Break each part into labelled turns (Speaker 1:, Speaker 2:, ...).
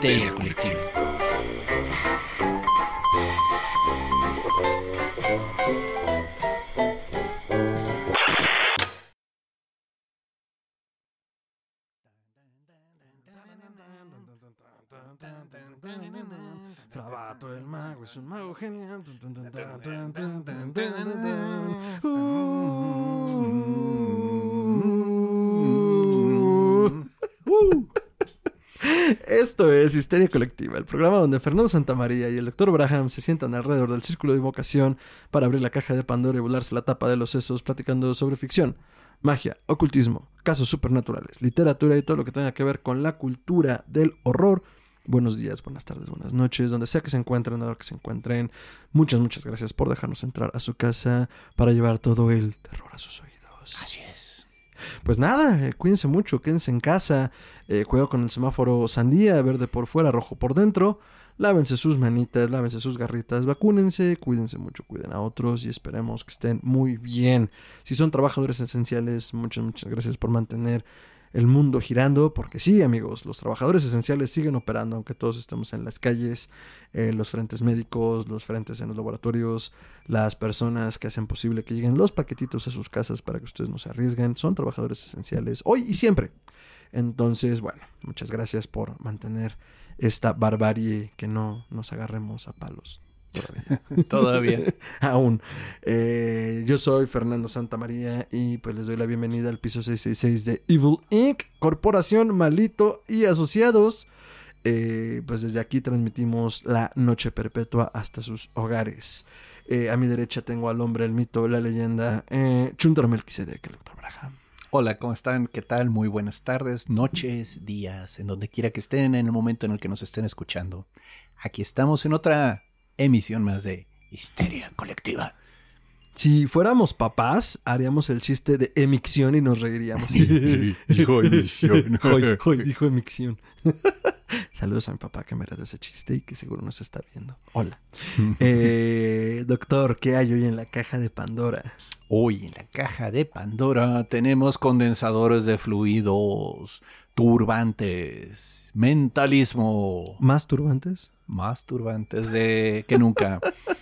Speaker 1: Histeria Colectiva.
Speaker 2: Frabato el mago es un mago genial. Es Histeria Colectiva, el programa donde Fernando Santamaría y el Dr. Braham se sientan alrededor del círculo de invocación para abrir la caja de Pandora y volarse la tapa de los sesos platicando sobre ficción, magia, ocultismo, casos supernaturales, literatura y todo lo que tenga que ver con la cultura del horror. Buenos días, buenas tardes, buenas noches, donde sea que se encuentren, a lo que se encuentren. Muchas, muchas gracias por dejarnos entrar a su casa para llevar todo el terror a sus oídos.
Speaker 1: Así es.
Speaker 2: Pues nada, eh, cuídense mucho, quédense en casa, eh, con el semáforo sandía, verde por fuera, rojo por dentro. Lávense sus manitas, lávense sus garritas, vacúnense, cuídense mucho, cuiden a otros y esperemos que estén muy bien. Si son trabajadores esenciales, muchas, muchas gracias por mantener el mundo girando, porque sí, amigos, los trabajadores esenciales siguen operando, aunque todos estemos en las calles, eh, los frentes médicos, los frentes en los laboratorios, las personas que hacen posible que lleguen los paquetitos a sus casas para que ustedes no se arriesguen, son trabajadores esenciales hoy y siempre. Entonces, bueno, muchas gracias por mantener esta barbarie que no nos agarremos a palos. Todavía.
Speaker 1: Todavía.
Speaker 2: Aún. Eh, yo soy Fernando Santamaría y pues les doy la bienvenida al piso 666 de Evil Inc., Corporación Malito y Asociados. Eh, pues desde aquí transmitimos la noche perpetua hasta sus hogares. Eh, a mi derecha tengo al hombre, el mito, la leyenda, eh, Chuntar Melquisedec, el doctor Braham.
Speaker 1: Hola, ¿cómo están? ¿Qué tal? Muy buenas tardes, noches, días, en donde quiera que estén, en el momento en el que nos estén escuchando. Aquí estamos en otra emisión más de Histeria Colectiva.
Speaker 2: Si fuéramos papás, haríamos el chiste de emicción y nos reiríamos.
Speaker 1: Dijo emisión.
Speaker 2: Hoy, hoy dijo emicción. Saludos a mi papá que me de ese chiste y que seguro nos está viendo. Hola. Eh, doctor, ¿qué hay hoy en la caja de Pandora?
Speaker 1: Hoy en la caja de Pandora tenemos condensadores de fluidos, turbantes, mentalismo,
Speaker 2: ¿Más turbantes?
Speaker 1: más turbantes de que nunca.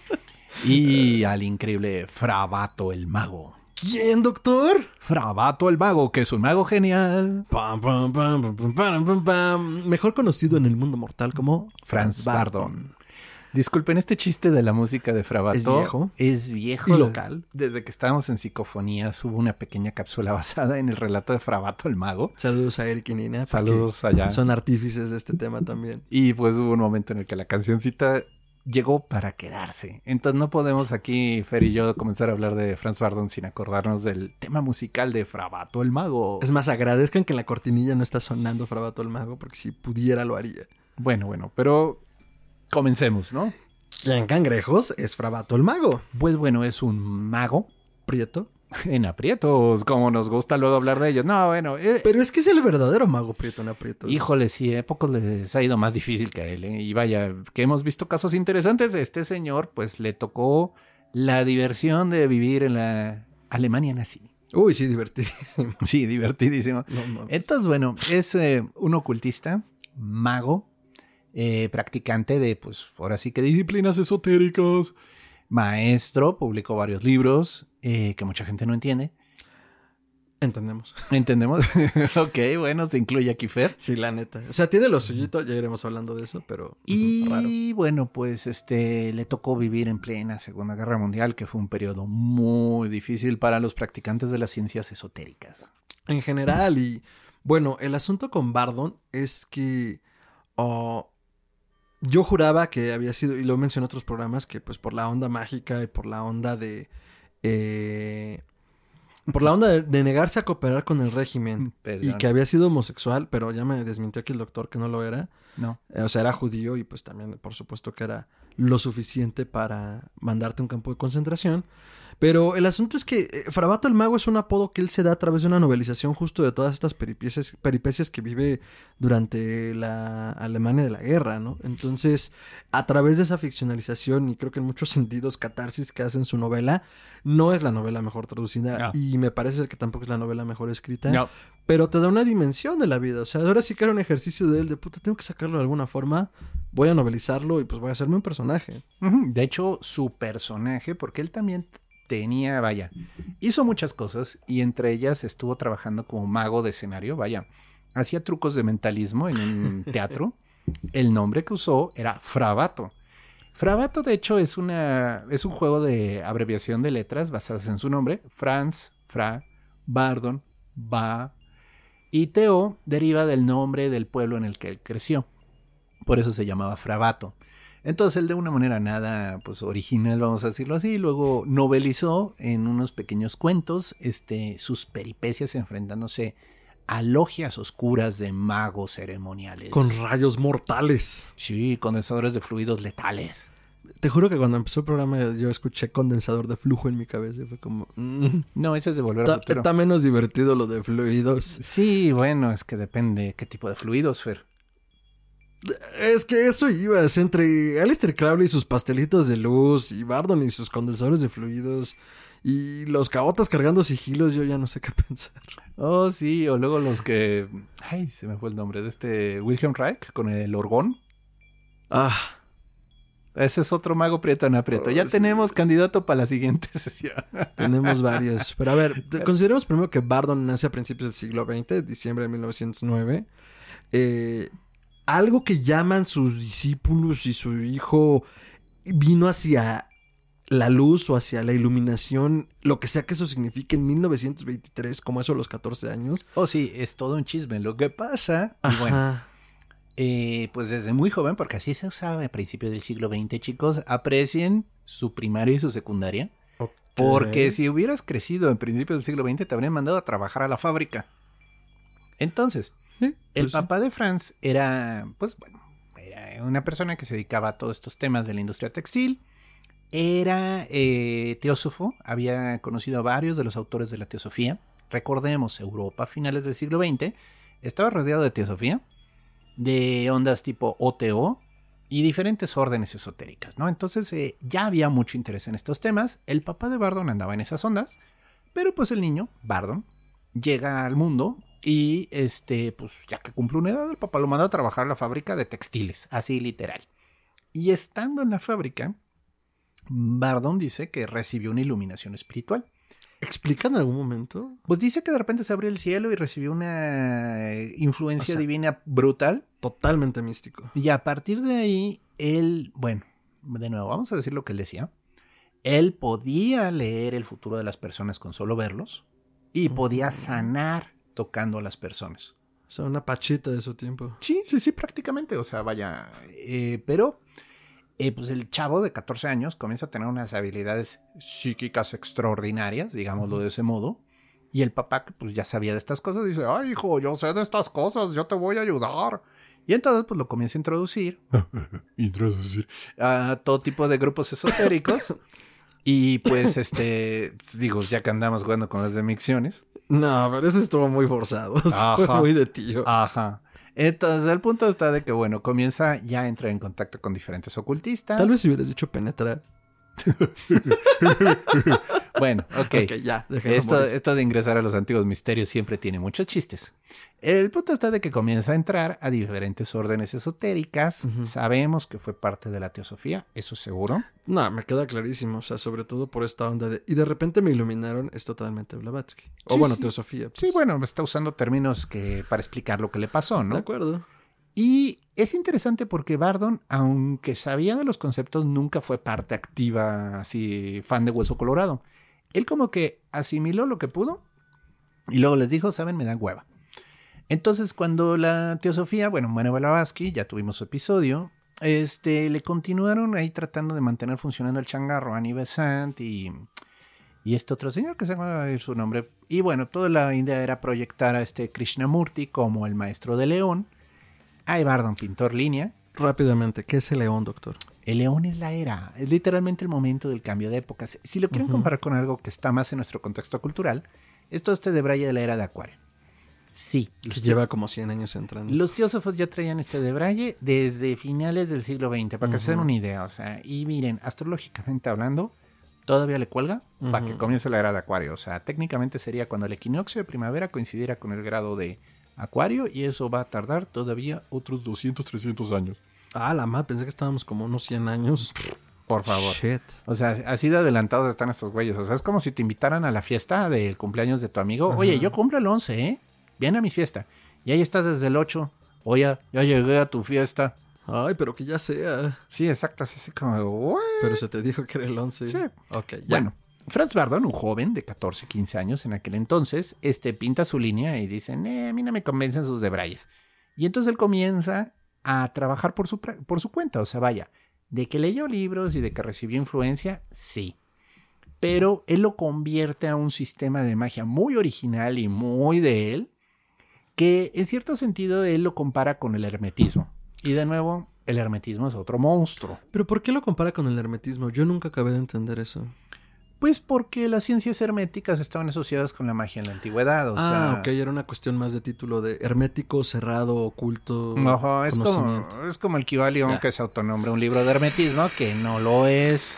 Speaker 1: y al increíble Frabato el mago.
Speaker 2: ¿Quién, doctor?
Speaker 1: Frabato el mago, que es un mago genial.
Speaker 2: Pam, pam. Mejor conocido en el mundo mortal como
Speaker 1: Franz Bardon. Disculpen, este chiste de la música de Frabato
Speaker 2: ¿Es viejo?
Speaker 1: Es viejo.
Speaker 2: Y local.
Speaker 1: Desde que estábamos en Psicofonías hubo una pequeña cápsula basada en el relato de Frabato el mago.
Speaker 2: Saludos a Eric y Nina.
Speaker 1: Saludos allá.
Speaker 2: Son artífices de este tema también.
Speaker 1: Y pues hubo un momento en el que la cancioncita llegó para quedarse. Entonces no podemos aquí, Fer y yo, comenzar a hablar de Franz Bardon sin acordarnos del tema musical de Frabato el mago.
Speaker 2: Es más, agradezcan que en la cortinilla no está sonando Frabato el Mago, porque si pudiera lo haría.
Speaker 1: Bueno, bueno, pero comencemos, ¿no?
Speaker 2: ¿Quién cangrejos es Frabato el Mago?
Speaker 1: Pues bueno, es un mago
Speaker 2: Prieto.
Speaker 1: en aprietos, como nos gusta luego hablar de ellos. No, bueno, eh,
Speaker 2: Pero es que es el verdadero mago Prieto en aprietos.
Speaker 1: Híjole, sí, a pocos les ha ido más difícil que a él. ¿eh? Y vaya, que hemos visto casos interesantes. Este señor, pues le tocó la diversión de vivir en la Alemania nazi.
Speaker 2: Uy, sí, divertidísimo.
Speaker 1: Sí, divertidísimo.
Speaker 2: No mames.
Speaker 1: Entonces, bueno, es eh, un ocultista, mago, eh, practicante de, pues, ahora sí que disciplinas esotéricas, maestro, publicó varios libros eh, que mucha gente no entiende.
Speaker 2: Entendemos.
Speaker 1: ¿Entendemos? ok, bueno, se incluye aquí Fer.
Speaker 2: Sí, la neta. O sea, tiene lo suyito, ya iremos hablando de eso, pero ujú, raro.
Speaker 1: Y bueno, pues este le tocó vivir en plena Segunda Guerra Mundial, que fue un periodo muy difícil para los practicantes de las ciencias esotéricas.
Speaker 2: En general, y bueno, el asunto con Bardon es que oh, yo juraba que había sido, y lo mencioné en otros programas, que pues por la onda mágica y por la onda de... eh, por la onda de, de negarse a cooperar con el régimen y
Speaker 1: Perdón.
Speaker 2: que había sido homosexual, pero ya me desmintió aquí el doctor que no lo era.
Speaker 1: No.
Speaker 2: Eh, O sea, era judío y pues también, por supuesto, que era lo suficiente para mandarte a un campo de concentración. Pero el asunto es que eh, Frabato el Mago es un apodo que él se da a través de una novelización justo de todas estas peripecias, peripecias que vive durante la Alemania de la guerra, ¿no? Entonces, a través de esa ficcionalización y creo que en muchos sentidos catarsis que hace en su novela, no es la novela mejor traducida
Speaker 1: No.
Speaker 2: y me parece que tampoco es la novela mejor escrita
Speaker 1: No.
Speaker 2: Pero te da una dimensión de la vida. O sea, ahora sí que era un ejercicio de él, de puta, tengo que sacarlo de alguna forma, voy a novelizarlo y pues voy a hacerme un personaje.
Speaker 1: De hecho, su personaje, porque él también tenía, vaya, hizo muchas cosas y entre ellas estuvo trabajando como mago de escenario, vaya, hacía trucos de mentalismo en un teatro. El nombre que usó era Fravato. Fravato, de hecho, es, una, es un juego de abreviación de letras basadas en su nombre. Franz, Fra, Bardon, Ba. Y Teo deriva del nombre del pueblo en el que él creció. Por eso se llamaba Fravato. Entonces él de una manera nada pues original, vamos a decirlo así, luego novelizó en unos pequeños cuentos este, sus peripecias enfrentándose a logias oscuras de magos ceremoniales.
Speaker 2: Con rayos mortales.
Speaker 1: Sí, condensadores de fluidos letales.
Speaker 2: Te juro que cuando empezó el programa yo escuché condensador de flujo en mi cabeza y fue como... mm,
Speaker 1: No, ese es de volver a
Speaker 2: Está,
Speaker 1: futuro.
Speaker 2: está menos divertido lo de fluidos.
Speaker 1: Sí, bueno, es que depende qué tipo de fluidos, Fer.
Speaker 2: Es que eso ibas entre Alistair Crowley y sus pastelitos de luz y Bardon y sus condensadores de fluidos y los caotas cargando sigilos, yo ya no sé qué pensar.
Speaker 1: Oh, sí, o luego los que... Ay, se me fue el nombre de este Wilhelm Reich con el orgón.
Speaker 2: Ah,
Speaker 1: Ese es otro mago prieto en aprieto. Ya
Speaker 2: Oh, sí.
Speaker 1: tenemos candidato para la siguiente sesión.
Speaker 2: tenemos varios. Pero a ver, consideremos primero que Bardon nace a principios del siglo XX, diciembre de 1909. Eh, algo que llaman sus discípulos y su hijo vino hacia la luz o hacia la iluminación, lo que sea que eso signifique en 1923, como eso a los 14 años.
Speaker 1: Oh, sí, es todo un chisme. Lo que pasa, y bueno. Eh, pues desde muy joven, porque así se usaba a principios del siglo XX, chicos, aprecien su primaria y su secundaria. Porque si hubieras crecido en principios del siglo XX, te habrían mandado a trabajar a la fábrica. Entonces, el
Speaker 2: pues sí.
Speaker 1: papá de Franz era, pues bueno, era una persona que se dedicaba a todos estos temas de la industria textil. Era eh, teósofo, había conocido a varios de los autores de la teosofía. Recordemos, Europa a finales del siglo XX estaba rodeado de teosofía, de ondas tipo OTO y diferentes órdenes esotéricas, ¿no? Entonces eh, ya había mucho interés en estos temas. El papá de Bardon andaba en esas ondas, pero pues el niño, Bardon, llega al mundo y este, pues ya que cumple una edad, el papá lo manda a trabajar a la fábrica de textiles, así literal. Y estando en la fábrica, Bardon dice que recibió una iluminación espiritual.
Speaker 2: ¿Explican en algún momento?
Speaker 1: Pues dice que de repente se abrió el cielo y recibió una eh, influencia
Speaker 2: O sea-
Speaker 1: divina brutal.
Speaker 2: Totalmente místico.
Speaker 1: Y a partir de ahí, él, bueno, de nuevo, vamos a decir lo que él decía. Él podía leer el futuro de las personas con solo verlos y podía sanar tocando a las personas.
Speaker 2: O sea, una pachita de su tiempo.
Speaker 1: Sí, sí, sí, prácticamente. O sea, vaya. eh, pero, eh, pues el chavo de 14 años comienza a tener unas habilidades psíquicas extraordinarias, digámoslo de ese modo. Y el papá, que pues ya sabía de estas cosas, dice: Ay, hijo, yo sé de estas cosas, yo te voy a ayudar. Y entonces, pues lo comienza a introducir
Speaker 3: Introducir.
Speaker 1: a todo tipo de grupos esotéricos. y pues, este, digo, ya que andamos jugando con las demicciones.
Speaker 2: No, pero ese estuvo muy forzado. Fue muy de tío.
Speaker 1: Ajá. Entonces, el punto está de que, bueno, comienza ya a entrar en contacto con diferentes ocultistas.
Speaker 2: Tal vez si hubieras dicho penetrar.
Speaker 1: Bueno, ok.
Speaker 2: Ok, ya,
Speaker 1: Esto, de ingresar a los antiguos misterios siempre tiene muchos chistes. El punto está de que comienza a entrar a diferentes órdenes esotéricas. Sabemos que fue parte de la teosofía, eso seguro.
Speaker 2: No, me queda clarísimo. O sea, sobre todo por esta onda de. Y de repente me iluminaron, es totalmente Blavatsky. O
Speaker 1: Sí,
Speaker 2: bueno,
Speaker 1: sí.
Speaker 2: Teosofía.
Speaker 1: Sí,
Speaker 2: pues.
Speaker 1: bueno, está usando términos que para explicar lo que le pasó,
Speaker 2: De
Speaker 1: ¿no?
Speaker 2: acuerdo.
Speaker 1: Y es interesante porque Bardon, aunque sabía de los conceptos, nunca fue parte activa, así, fan de Hueso Colorado. Él como que asimiló lo que pudo y luego les dijo, saben, me dan hueva. Entonces, cuando la teosofía, bueno, muere Blavatsky, ya tuvimos su episodio, este, le continuaron ahí tratando de mantener funcionando el changarro, Annie Besant y, y este otro señor que se llama su nombre. Y bueno, toda la idea era proyectar a este Krishnamurti como el maestro de León. Hay Bardon, pintor línea.
Speaker 2: Rápidamente, ¿qué es el león, doctor?
Speaker 1: El león es la era, es literalmente el momento del cambio de épocas. Si lo quieren
Speaker 2: Ujú.
Speaker 1: comparar con algo que está más en nuestro contexto cultural, esto este de Braille de la era de Acuario. Sí,
Speaker 2: Que lleva como 100 años entrando.
Speaker 1: los teósofos ya traían este de Braille desde finales del siglo XX, para que se den una idea. O sea, y miren, astrológicamente hablando, todavía le cuelga para que comience la era de Acuario. O sea, técnicamente sería cuando el equinoccio de primavera coincidiera con el grado de Acuario y eso va a tardar todavía
Speaker 3: Otros 200, 300 años.
Speaker 2: Ah, la madre, pensé que estábamos como unos 100 años.
Speaker 1: Por favor.
Speaker 2: Shit.
Speaker 1: O sea, así de adelantados están estos güeyes. O sea, es como si te invitaran a la fiesta del cumpleaños de tu amigo.
Speaker 2: Ajá.
Speaker 1: Oye, yo cumplo el 11, ¿eh? Ven a mi fiesta. Y ahí estás desde el 8. Oye, ya llegué a tu fiesta.
Speaker 2: Ay, pero que ya sea.
Speaker 1: Sí, exacto. Así como, "What?".
Speaker 2: Pero se te dijo que era el 11.
Speaker 1: Sí.
Speaker 2: Ok, ya.
Speaker 1: Bueno, Franz Bardon, un joven de 14, 15 años en aquel entonces, este, pinta su línea y dice, "Eh, a mí no me convencen sus debrayes. Y entonces él comienza a trabajar por su, por su cuenta. O sea, vaya, de que leyó libros y de que recibió influencia, sí. Pero él lo convierte a un sistema de magia muy original y muy de él, que en cierto sentido él lo compara con el hermetismo. Y de nuevo, el hermetismo es otro monstruo.
Speaker 2: Pero ¿por qué lo compara con el hermetismo? Yo nunca acabé de entender eso.
Speaker 1: Pues porque las ciencias herméticas estaban asociadas con la magia en la antigüedad. O
Speaker 2: ah,
Speaker 1: sea,
Speaker 2: ok, era una cuestión más de título de hermético, cerrado, oculto.
Speaker 1: Ojo, es como, es como el Kibalión que se autonombra un libro de hermetismo, que no lo es.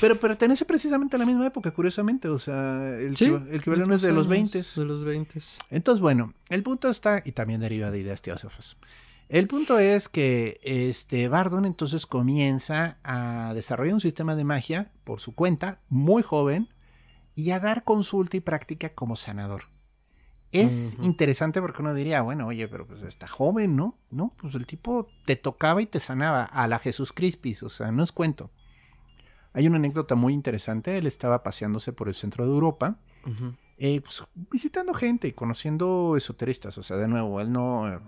Speaker 1: Pero pertenece precisamente a la misma época, curiosamente. O sea, el,
Speaker 2: Sí,
Speaker 1: el Kibalión es de los 20.
Speaker 2: De los 20.
Speaker 1: Entonces, bueno, el punto está, y también deriva de ideas teósofas. El punto es que este Bardon entonces comienza a desarrollar un sistema de magia por su cuenta, muy joven, y a dar consulta y práctica como sanador. Es
Speaker 2: Ujú.
Speaker 1: interesante porque uno diría, bueno, oye, pero pues está joven, ¿no? No, pues el tipo te tocaba y te sanaba a la Jesús Crispis, o sea, no es cuento. Hay una anécdota muy interesante, él estaba paseándose por el centro de Europa,
Speaker 2: Ujú.
Speaker 1: Eh, pues, visitando gente y conociendo esoteristas. O sea, de nuevo, él no, eh,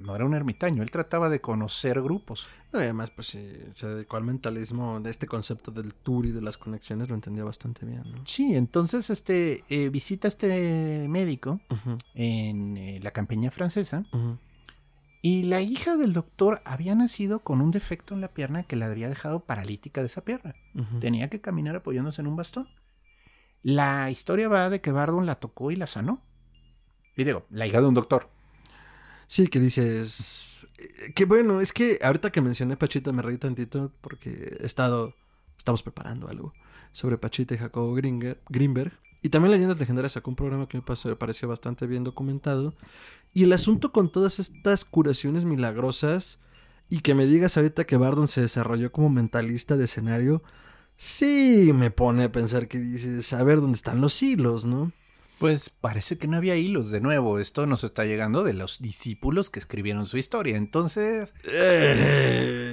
Speaker 1: no era un ermitaño, él trataba de conocer grupos.
Speaker 2: No, y además, pues sí, se dedicó al mentalismo de este concepto del tour y de las conexiones, lo entendía bastante bien, ¿no?
Speaker 1: Sí, entonces este eh, visita a este médico en eh, la campiña francesa
Speaker 2: ujú.
Speaker 1: y la hija del doctor había nacido con un defecto en la pierna que la había dejado paralítica de esa pierna. Tenía que caminar apoyándose en un bastón. La historia va de que Bardon la tocó y la sanó. Y digo, la hija de un doctor.
Speaker 2: Sí, que dices. eh, Que bueno, es que ahorita que mencioné Pachita me reí tantito porque he estado. Estamos preparando algo sobre Pachita y Jacobo Gringer- Greenberg. Y también Leyendas Legendarias sacó un programa que me pareció bastante bien documentado. Y el asunto con todas estas curaciones milagrosas y que me digas ahorita que Bardon se desarrolló como mentalista de escenario, sí me pone a pensar que dices, a ver dónde están los hilos, ¿no?
Speaker 1: Pues parece que no había hilos de nuevo. Esto nos está llegando de los discípulos que escribieron su historia. Entonces,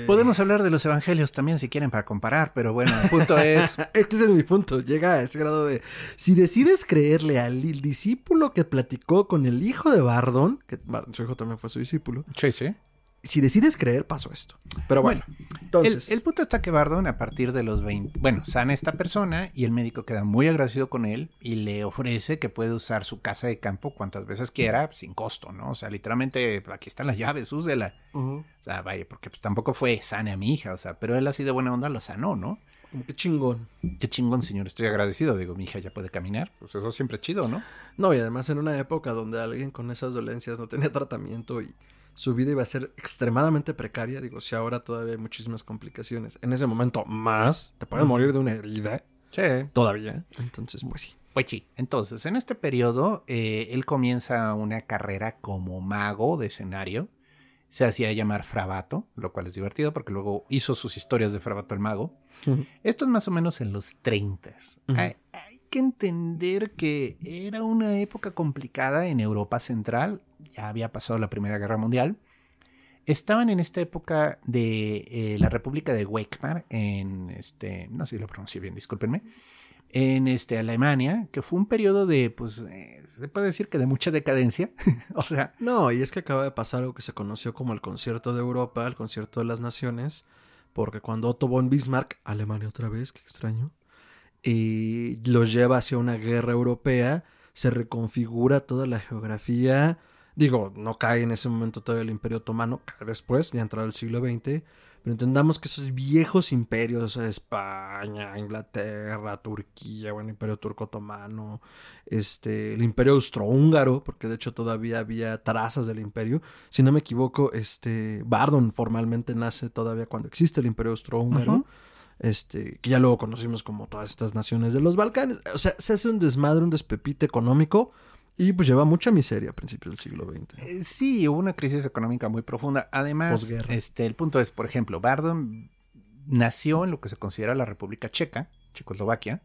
Speaker 1: podemos hablar de los evangelios también si quieren para comparar, pero bueno, el punto es...
Speaker 2: Este es mi punto. Llega a ese grado de. Si decides creerle al discípulo que platicó con el hijo de Bardon, que su hijo también fue su discípulo.
Speaker 1: Sí, sí.
Speaker 2: Si decides creer, pasó esto. Pero bueno, entonces.
Speaker 1: El, el punto está que Bardon a partir de los 20... Bueno, sana a esta persona y el médico queda muy agradecido con él y le ofrece que puede usar su casa de campo cuantas veces quiera sin costo, ¿no? O sea, literalmente, aquí están las llaves, úsela. O sea, vaya, porque pues, tampoco fue sane a mi hija, o sea, pero él así de buena onda lo sanó, ¿no?
Speaker 2: Como que chingón.
Speaker 1: Qué chingón, señor, estoy agradecido. Digo, mi hija ya puede caminar. Pues eso siempre es chido, ¿no?
Speaker 2: No, y además en una época donde alguien con esas dolencias no tenía tratamiento y su vida iba a ser extremadamente precaria. Digo, si ahora todavía hay muchísimas complicaciones. En ese momento, más. Te puedes morir de una herida.
Speaker 1: Sí.
Speaker 2: Todavía. Entonces, pues sí.
Speaker 1: Pues sí. Entonces, en este periodo, eh, él comienza una carrera como mago de escenario. Se hacía llamar Frabato, lo cual es divertido porque luego hizo sus historias de Frabato el mago. Esto es más o menos en los 30.
Speaker 2: Ujú.
Speaker 1: hay, hay que entender que era una época complicada en Europa Central. Ya había pasado la Primera Guerra Mundial. Estaban en esta época de eh, la República de Weimar, en este, no sé si lo pronuncié bien, discúlpenme, en este, Alemania, que fue un periodo de, pues, eh, se puede decir que de mucha decadencia. o sea,
Speaker 2: No, y es que acaba de pasar algo que se conoció como el concierto de Europa, el concierto de las naciones, porque cuando Otto von Bismarck, Alemania otra vez, qué extraño, y los lleva hacia una guerra europea, se reconfigura toda la geografía. Digo, no cae en ese momento todavía el Imperio Otomano, cae después, ya entrado el siglo XX, pero entendamos que esos viejos imperios, España, Inglaterra, Turquía, bueno, Imperio Turco Otomano, este, el Imperio Austrohúngaro, porque de hecho todavía había trazas del imperio. Si no me equivoco, este, Bardon formalmente nace todavía cuando existe el Imperio Austrohúngaro. Este, que ya luego conocimos como todas estas naciones de los Balcanes. O sea, se hace un desmadre, un despepite económico y pues lleva mucha miseria a principios del siglo XX.
Speaker 1: Eh, sí, hubo una crisis económica muy profunda. Además,
Speaker 2: Posguerra.
Speaker 1: este, el punto es, por ejemplo, Bardon nació en lo que se considera la República Checa, Checoslovaquia,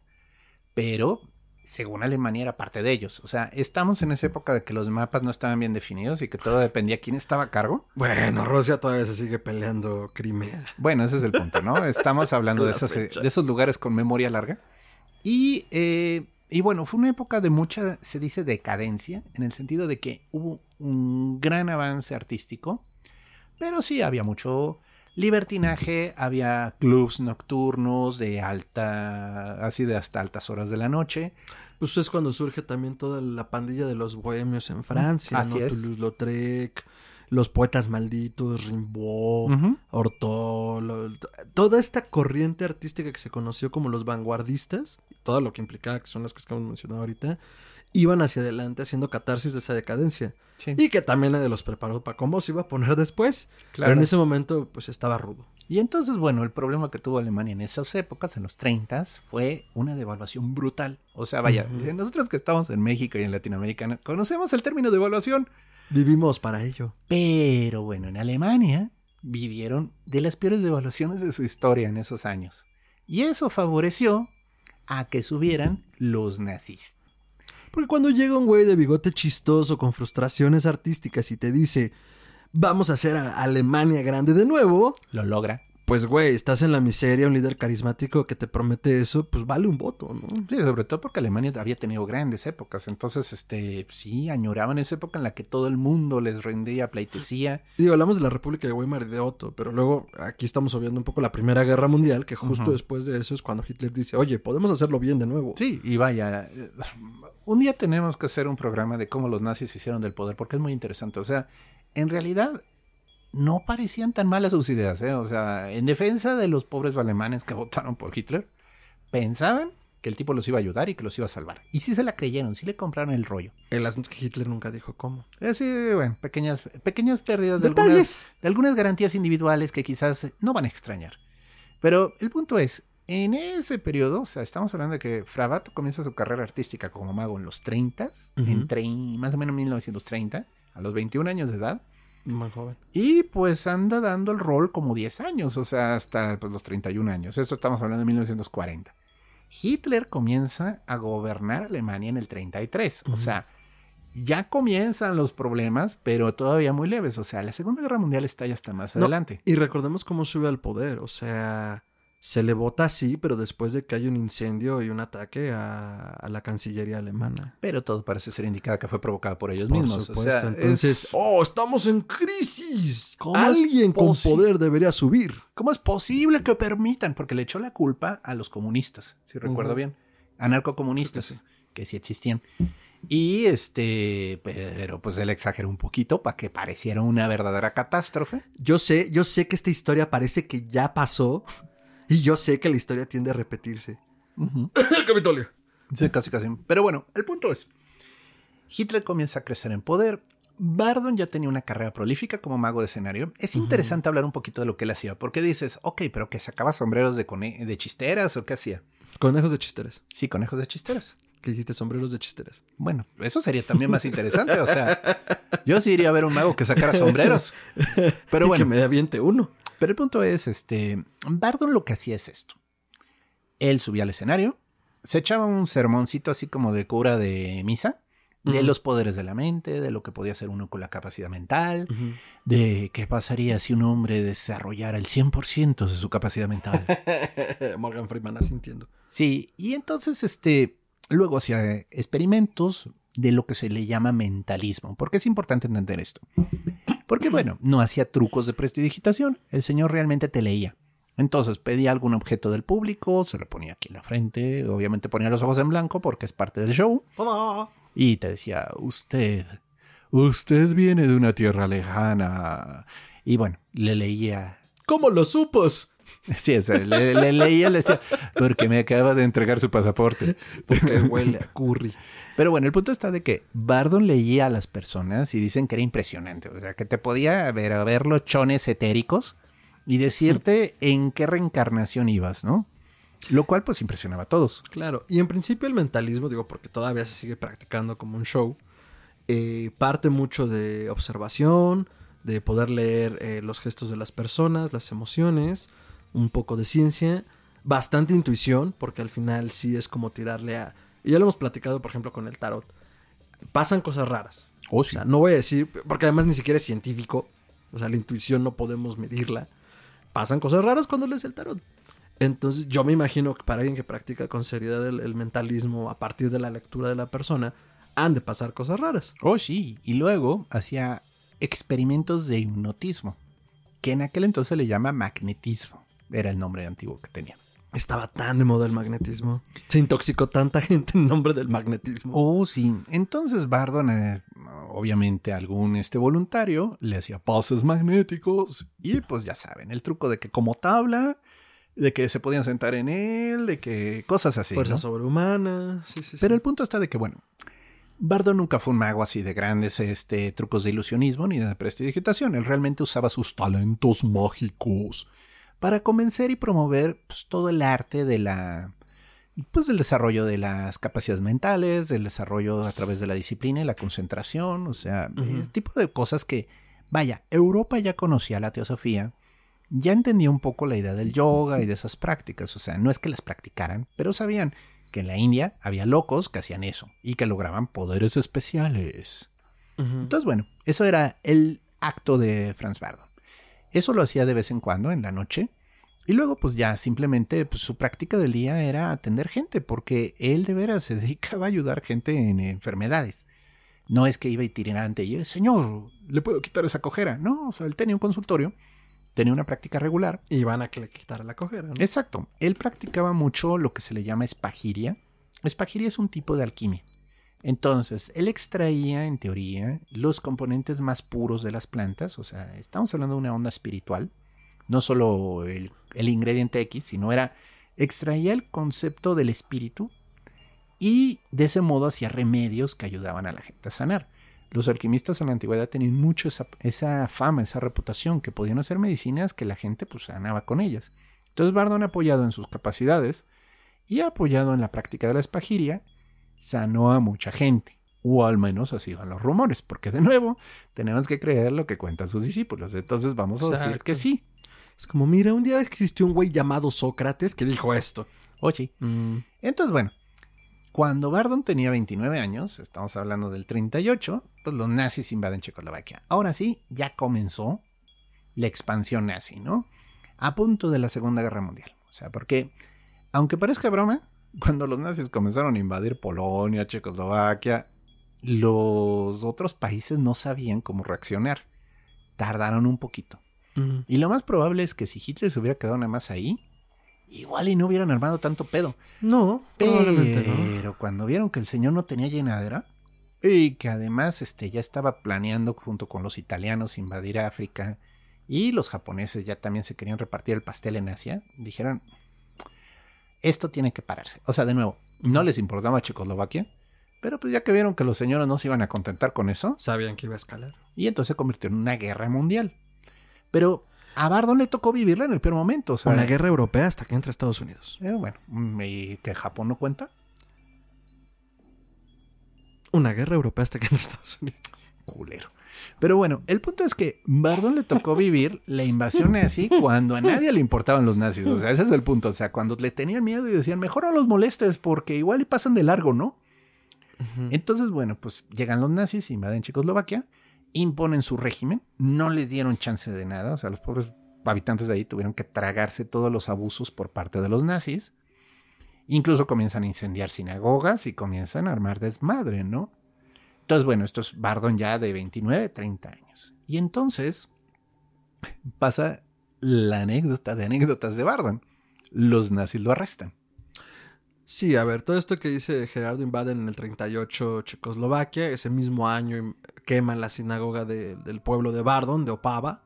Speaker 1: pero según Alemania era parte de ellos. O sea, estamos en esa época de que los mapas no estaban bien definidos y que todo dependía de quién estaba a cargo.
Speaker 2: Bueno, Rusia todavía se sigue peleando Crimea.
Speaker 1: Bueno, ese es el punto, ¿no? Estamos hablando de, esas, eh, de esos lugares con memoria larga. Y, eh, y bueno, fue una época de mucha, se dice, decadencia, en el sentido de que hubo un gran avance artístico, pero sí había mucho libertinaje, había clubs nocturnos de alta, así de hasta altas horas de la noche.
Speaker 2: Pues es cuando surge también toda la pandilla de los bohemios en Francia,
Speaker 1: Así
Speaker 2: ¿no?
Speaker 1: es.
Speaker 2: Toulouse-Lautrec, los poetas malditos, Rimbaud, lo- t- toda esta corriente artística que se conoció como los vanguardistas, todo lo que implicaba, que son las cosas que hemos mencionado ahorita, iban hacia adelante haciendo catarsis de esa decadencia.
Speaker 1: Sí,
Speaker 2: Y que también nadie los preparó para cómo se iba a poner después.
Speaker 1: claro.
Speaker 2: Pero en ese momento, pues estaba rudo.
Speaker 1: Y entonces, bueno, el problema que tuvo Alemania en esas épocas, en los 30, fue una devaluación brutal. O sea, vaya,
Speaker 2: Ujú.
Speaker 1: nosotros que estamos en México y en Latinoamérica, conocemos el término devaluación.
Speaker 2: Vivimos para ello.
Speaker 1: Pero bueno, en Alemania vivieron de las peores devaluaciones de su historia en esos años. Y eso favoreció a que subieran los nazis.
Speaker 2: Porque cuando llega un güey de bigote chistoso con frustraciones artísticas y te dice, vamos a hacer a Alemania grande de nuevo,
Speaker 1: Lo logra.
Speaker 2: Pues güey, estás en la miseria, un líder carismático que te promete eso, pues vale un voto, ¿no?
Speaker 1: Sí, sobre todo porque Alemania había tenido grandes épocas. Entonces, este, sí, añoraban esa época en la que todo el mundo les rendía pleitesía.
Speaker 2: Digo, hablamos de la República de Weimar y de Otto, pero luego aquí estamos obviando un poco la Primera Guerra Mundial, que justo después de eso es cuando Hitler dice, oye, podemos hacerlo bien de nuevo.
Speaker 1: Sí, y vaya, eh, un día tenemos que hacer un programa de cómo los nazis se hicieron del poder, porque es muy interesante. O sea, en realidad no parecían tan malas sus ideas, ¿eh? O sea, en defensa de los pobres alemanes que votaron por Hitler, pensaban que el tipo los iba a ayudar y que los iba a salvar. Y sí se la creyeron, sí le compraron el rollo.
Speaker 2: El asunto es que Hitler nunca dijo cómo.
Speaker 1: Así, bueno, pequeñas, pequeñas pérdidas de
Speaker 2: Detalles.
Speaker 1: algunas, de algunas garantías individuales que quizás no van a extrañar. Pero el punto es, en ese periodo, o sea, estamos hablando de que Fravato comienza su carrera artística como mago en los 30,
Speaker 2: Ujú.
Speaker 1: entre más o menos 1930, a los 21 años de edad.
Speaker 2: Muy joven.
Speaker 1: Y pues anda dando el rol como 10 años, o sea, hasta pues, los 31 años. Esto estamos hablando de 1940. Hitler comienza a gobernar Alemania en el 33. O
Speaker 2: Ujú.
Speaker 1: sea, ya comienzan los problemas, pero todavía muy leves. O sea, la Segunda Guerra Mundial está ya hasta más
Speaker 2: No,
Speaker 1: adelante.
Speaker 2: Y recordemos cómo sube al poder, o sea, se le vota así, pero después de que hay un incendio y un ataque a, a la Cancillería alemana.
Speaker 1: Pero todo parece ser indicado que fue provocado por ellos
Speaker 2: Por
Speaker 1: mismos.
Speaker 2: supuesto.
Speaker 1: o sea,
Speaker 2: Entonces,
Speaker 1: es-
Speaker 2: oh, estamos en crisis.
Speaker 1: ¿Cómo es
Speaker 2: Alguien con poder debería subir.
Speaker 1: ¿cómo es posible que permitan? Porque le echó la culpa a los comunistas, si recuerdo bien. Anarcocomunistas.
Speaker 2: Creo
Speaker 1: que sí existían. Y este, pero pues él exageró un poquito para que pareciera una verdadera catástrofe.
Speaker 2: Yo sé, yo sé que esta historia parece que ya pasó y yo sé que la historia tiende a repetirse. Capitolio.
Speaker 1: Sí, casi, casi. Pero bueno, el punto es, Hitler comienza a crecer en poder. Bardon ya tenía una carrera prolífica como mago de escenario. Es interesante hablar un poquito de lo que él hacía, porque dices, ok, pero que sacaba sombreros de, de chisteras o qué hacía.
Speaker 2: Conejos de chisteras.
Speaker 1: Sí, conejos de chisteras.
Speaker 2: Que dijiste sombreros de chisteras.
Speaker 1: Bueno, eso sería también más interesante. O sea, yo sí iría a ver un mago que sacara sombreros. Pero
Speaker 2: Y
Speaker 1: bueno.
Speaker 2: que me aviente uno.
Speaker 1: Pero el punto es, este, Bardon lo que hacía es esto. Él subía al escenario, se echaba un sermoncito así como de cura de misa, de los poderes de la mente, de lo que podía hacer uno con la capacidad mental, de qué pasaría si un hombre desarrollara el 100% de su capacidad mental.
Speaker 2: Morgan Freeman asintiendo.
Speaker 1: Sí, y entonces, este, luego hacía experimentos de lo que se le llama mentalismo, porque es importante entender esto. Porque, bueno, no hacía trucos de prestidigitación, el señor realmente te leía. Entonces pedía algún objeto del público, se lo ponía aquí en la frente, obviamente ponía los ojos en blanco porque es parte del show, y te decía, usted, usted viene de una tierra lejana. Y bueno, le leía
Speaker 2: ¿Cómo lo supos?
Speaker 1: Sí, o sea, le, le leía, le decía, porque me acaba de entregar su pasaporte.
Speaker 2: Porque huele a curry.
Speaker 1: Pero bueno, el punto está de que Bardon leía a las personas y dicen que era impresionante. O sea, que te podía ver, ver los chones etéricos y decirte en qué reencarnación ibas, ¿no? Lo cual pues impresionaba a todos.
Speaker 2: Claro, y en principio el mentalismo, digo, porque todavía se sigue practicando como un show, eh, parte mucho de observación, de poder leer eh, los gestos de las personas, las emociones, un poco de ciencia, bastante intuición, porque al final sí es como tirarle a... Y ya lo hemos platicado, por ejemplo, con el tarot. Pasan cosas raras.
Speaker 1: Oh,
Speaker 2: O sea, no voy a decir, porque además ni siquiera es científico, o sea, la intuición no podemos medirla. Pasan cosas raras cuando lees el tarot. Entonces, yo me imagino que para alguien que practica con seriedad el, el mentalismo a partir de la lectura de la persona, han de pasar cosas raras.
Speaker 1: Oh, sí. Y luego hacía experimentos de hipnotismo, que en aquel entonces le llama magnetismo. Era el nombre antiguo que tenía.
Speaker 2: Estaba tan de moda el magnetismo. Se intoxicó tanta gente en nombre del magnetismo.
Speaker 1: Oh, sí. Entonces Bardon, eh, obviamente algún este voluntario, le hacía pases magnéticos y pues ya saben, el truco de que como tabla, de que se podían sentar en él, de que cosas así.
Speaker 2: Fuerza
Speaker 1: ¿no?
Speaker 2: sobrehumana. Sí, sí, sí.
Speaker 1: Pero el punto está de que, bueno, Bardo nunca fue un mago así de grandes este, trucos de ilusionismo ni de prestidigitación. Él realmente usaba sus talentos mágicos para convencer y promover pues, todo el arte de la. Pues del desarrollo de las capacidades mentales, del desarrollo a través de la disciplina y la concentración, o sea,
Speaker 2: Ujú.
Speaker 1: ese tipo de cosas que, vaya, Europa ya conocía la teosofía, ya entendía un poco la idea del yoga y de esas prácticas, o sea, no es que las practicaran, pero sabían que en la India había locos que hacían eso y que lograban poderes especiales. Entonces, bueno, eso era el acto de Franz Bardon. Eso lo hacía de vez en cuando, en la noche. Y luego, pues ya simplemente pues, su práctica del día era atender gente, porque él de veras se dedicaba a ayudar gente en enfermedades. No es que iba y tirante y, señor, ¿le puedo quitar esa cojera? No, o sea, él tenía un consultorio, tenía una práctica regular
Speaker 2: Y van a quitara la cojera. ¿no?
Speaker 1: Exacto. Él practicaba mucho lo que se le llama espagiria. Espagiria es un tipo de alquimia. Entonces, él extraía, en teoría, los componentes más puros de las plantas. O sea, estamos hablando de una onda espiritual. No solo el, el ingrediente X, sino era. Extraía el concepto del espíritu y de ese modo hacía remedios que ayudaban a la gente a sanar. Los alquimistas en la antigüedad tenían mucho esa, fama, esa reputación, que podían hacer medicinas que la gente pues sanaba con ellas. Entonces Bardon, apoyado en sus capacidades y apoyado en la práctica de la espagiria, sanó a mucha gente. O al menos así van los rumores, porque de nuevo tenemos que creer lo que cuentan sus discípulos. Entonces vamos a decir que sí.
Speaker 2: Es como, mira, un día existió un güey llamado Sócrates que dijo esto.
Speaker 1: Oye.
Speaker 2: Mm,
Speaker 1: Entonces, bueno, cuando Bardon tenía 29 años, estamos hablando del 38, pues los nazis invaden Checoslovaquia. Ahora sí, ya comenzó la expansión nazi, ¿no? A punto de la Segunda Guerra Mundial. O sea, porque, aunque parezca broma, cuando los nazis comenzaron a invadir Polonia, Checoslovaquia, los otros países no sabían cómo reaccionar. Tardaron un poquito. Y lo más probable es que si Hitler se hubiera quedado nada más ahí, igual y no hubieran armado tanto pedo.
Speaker 2: No, probablemente no.
Speaker 1: Pero cuando vieron que el señor no tenía llenadera y que además este, ya estaba planeando junto con los italianos invadir África y los japoneses ya también se querían repartir el pastel en Asia, dijeron, esto tiene que pararse. O sea, de nuevo, no les importaba Checoslovaquia, pero pues ya que vieron que los señores no se iban a contentar con eso,
Speaker 2: Sabían que iba a escalar.
Speaker 1: y entonces se convirtió en una guerra mundial. Pero a Bardon le tocó vivirla en el peor momento. O sea,
Speaker 2: Una guerra europea hasta que entra Estados Unidos.
Speaker 1: eh, bueno, ¿y que Japón no cuenta?
Speaker 2: Una guerra europea hasta que entra Estados Unidos.
Speaker 1: culero. Pero bueno, el punto es que Bardon le tocó vivir la invasión nazi cuando a nadie le importaban los nazis. O sea, ese es el punto. O sea, cuando le tenían miedo y decían, mejor no los molestes porque igual y pasan de largo, ¿no? Entonces, bueno, pues llegan los nazis, invaden Checoslovaquia, imponen su régimen, no les dieron chance de nada. O sea, los pobres habitantes de ahí tuvieron que tragarse todos los abusos por parte de los nazis. Incluso comienzan a incendiar sinagogas y comienzan a armar desmadre, ¿no? Entonces, bueno, esto es Bardon ya de 29, 30 años. Y entonces pasa la anécdota de anécdotas de Bardon. Los nazis lo arrestan.
Speaker 2: Sí, a ver, todo esto que dice Gerardo invaden en el 38 Checoslovaquia, ese mismo año im- queman la sinagoga de- del pueblo de Bardon, de Opava,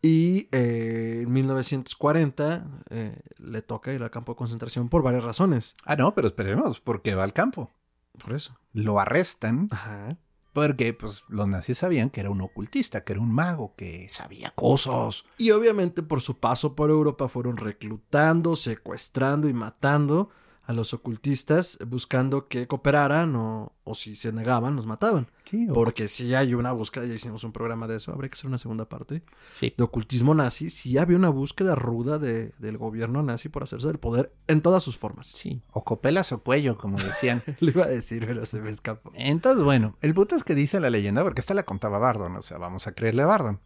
Speaker 2: y eh, en 1940 eh, le toca ir al campo de concentración por varias razones.
Speaker 1: Ah, no, pero esperemos, porque va al campo.
Speaker 2: Por eso.
Speaker 1: Lo arrestan
Speaker 2: Ajá.
Speaker 1: Porque pues los nazis sabían que era un ocultista, que era un mago, que sabía cosas.
Speaker 2: Y obviamente por su paso por Europa fueron reclutando, secuestrando y matando a los ocultistas buscando que cooperaran o, o si se negaban, los mataban.
Speaker 1: Sí, o-
Speaker 2: Porque si hay una búsqueda, ya hicimos un programa de eso, habría que hacer una segunda parte,
Speaker 1: sí.
Speaker 2: de ocultismo nazi, sí había una búsqueda ruda de- del gobierno nazi por hacerse del poder en todas sus formas.
Speaker 1: Sí, o copelas o cuello, como decían.
Speaker 2: Le iba a decir, pero se me escapó.
Speaker 1: Entonces, bueno, el punto es que dice la leyenda, porque esta la contaba Bardon, o sea, vamos a creerle a Bardon.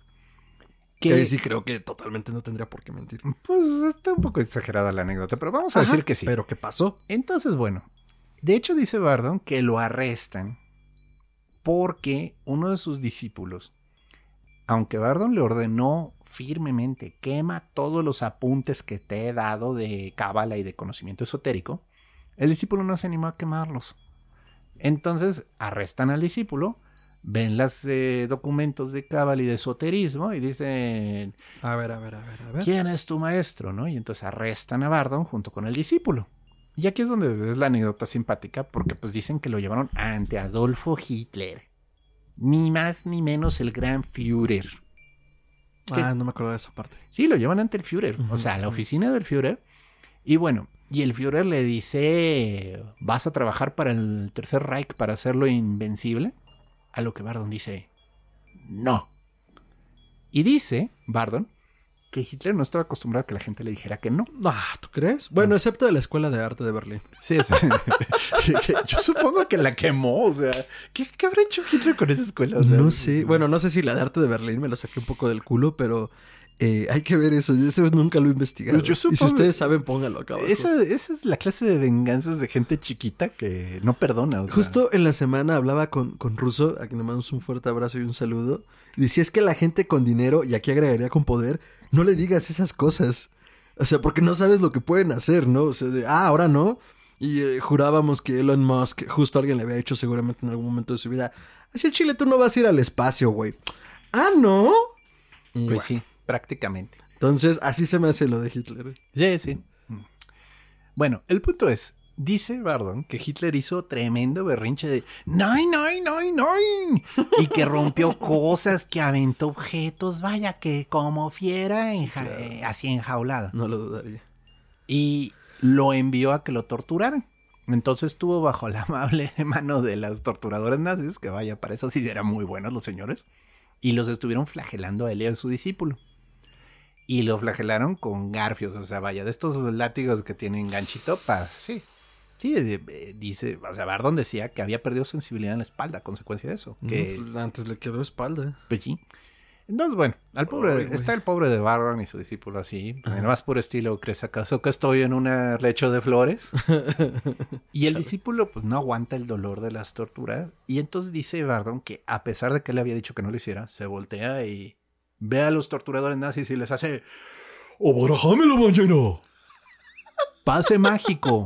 Speaker 2: Que sí creo que totalmente no tendría por qué mentir.
Speaker 1: Pues está un poco exagerada la anécdota, pero vamos a
Speaker 2: Ajá,
Speaker 1: decir que sí.
Speaker 2: Pero ¿qué pasó?
Speaker 1: Entonces, bueno, de hecho dice Bardon que lo arrestan porque uno de sus discípulos, aunque Bardon le ordenó firmemente, quema todos los apuntes que te he dado de cábala y de conocimiento esotérico, el discípulo no se animó a quemarlos. Entonces arrestan al discípulo, ven los documentos de cábala y de esoterismo y dicen,
Speaker 2: A ver, a ver, a ver, a ver.
Speaker 1: ¿quién es tu maestro? ¿no? Y entonces arrestan a Bardon junto con el discípulo. Y aquí es donde es la anécdota simpática, porque pues dicen que lo llevaron ante Adolfo Hitler. Ni más ni menos el gran Führer.
Speaker 2: Ah, no me acuerdo de esa parte.
Speaker 1: Sí, lo llevan ante el Führer, o sea, a la oficina del Führer. Y bueno, y el Führer le dice, ¿vas a trabajar para el Tercer Reich para hacerlo invencible? A lo que Bardon dice, no. Y dice, Bardon, que Hitler no estaba acostumbrado a que la gente le dijera que no.
Speaker 2: Ah, ¿tú crees? Bueno, excepto de la Escuela de Arte de Berlín.
Speaker 1: Sí, sí. Yo supongo que la quemó, o sea, ¿qué, qué habrá hecho Hitler con esa escuela? O sea,
Speaker 2: no sé. Bueno, no sé si la de Arte de Berlín me lo saqué un poco del culo, pero eh, hay que ver eso. Yo eso nunca lo he investigado.
Speaker 1: Yo
Speaker 2: Y si
Speaker 1: supongo-
Speaker 2: ustedes saben, pónganlo acá abajo.
Speaker 1: Esa, esa es la clase de venganzas de gente chiquita que no perdona. o sea.
Speaker 2: Justo en la semana hablaba con, con Russo, a quien le mandamos un fuerte abrazo y un saludo. Y decía, es que la gente con dinero, y aquí agregaría con poder, no le digas esas cosas. O sea, porque no sabes lo que pueden hacer, ¿no? O sea, de, ah, ahora no. Y eh, jurábamos que Elon Musk, justo alguien le había dicho seguramente en algún momento de su vida, así el Chile tú no vas a ir al espacio, güey. Ah, ¿no? Y
Speaker 1: Pues
Speaker 2: bueno,
Speaker 1: sí, prácticamente.
Speaker 2: Entonces, así se me hace lo de Hitler.
Speaker 1: Sí, sí. Bueno, el punto es, dice Bardon que Hitler hizo tremendo berrinche de ¡Nein, nein, nein, nein! Y que rompió cosas, que aventó objetos, vaya que como fiera, enja-
Speaker 2: claro.
Speaker 1: eh, así enjaulada.
Speaker 2: No lo dudaría.
Speaker 1: Y lo envió a que lo torturaran. Entonces estuvo bajo la amable mano de los torturadores nazis, que vaya, para eso sí eran muy buenos los señores, y los estuvieron flagelando a él y a su discípulo. Y lo flagelaron con garfios, o sea, vaya, de estos látigos que tienen ganchito para... Sí, sí, eh, eh, dice, o sea, Bardon decía que había perdido sensibilidad en la espalda a consecuencia de eso. Que,
Speaker 2: No, pues, antes le quebró espalda.
Speaker 1: pues sí. Entonces, bueno, al pobre, está el pobre de Bardon y su discípulo así. En más puro estilo, ¿crees acaso que estoy en un lecho de flores? Y el
Speaker 2: Chale.
Speaker 1: discípulo, pues no aguanta el dolor de las torturas. Y entonces dice Bardon que, a pesar de que le había dicho que no lo hiciera, se voltea y ve a los torturadores nazis y les hace
Speaker 3: ¡Obarajame la mañana!
Speaker 1: pase mágico.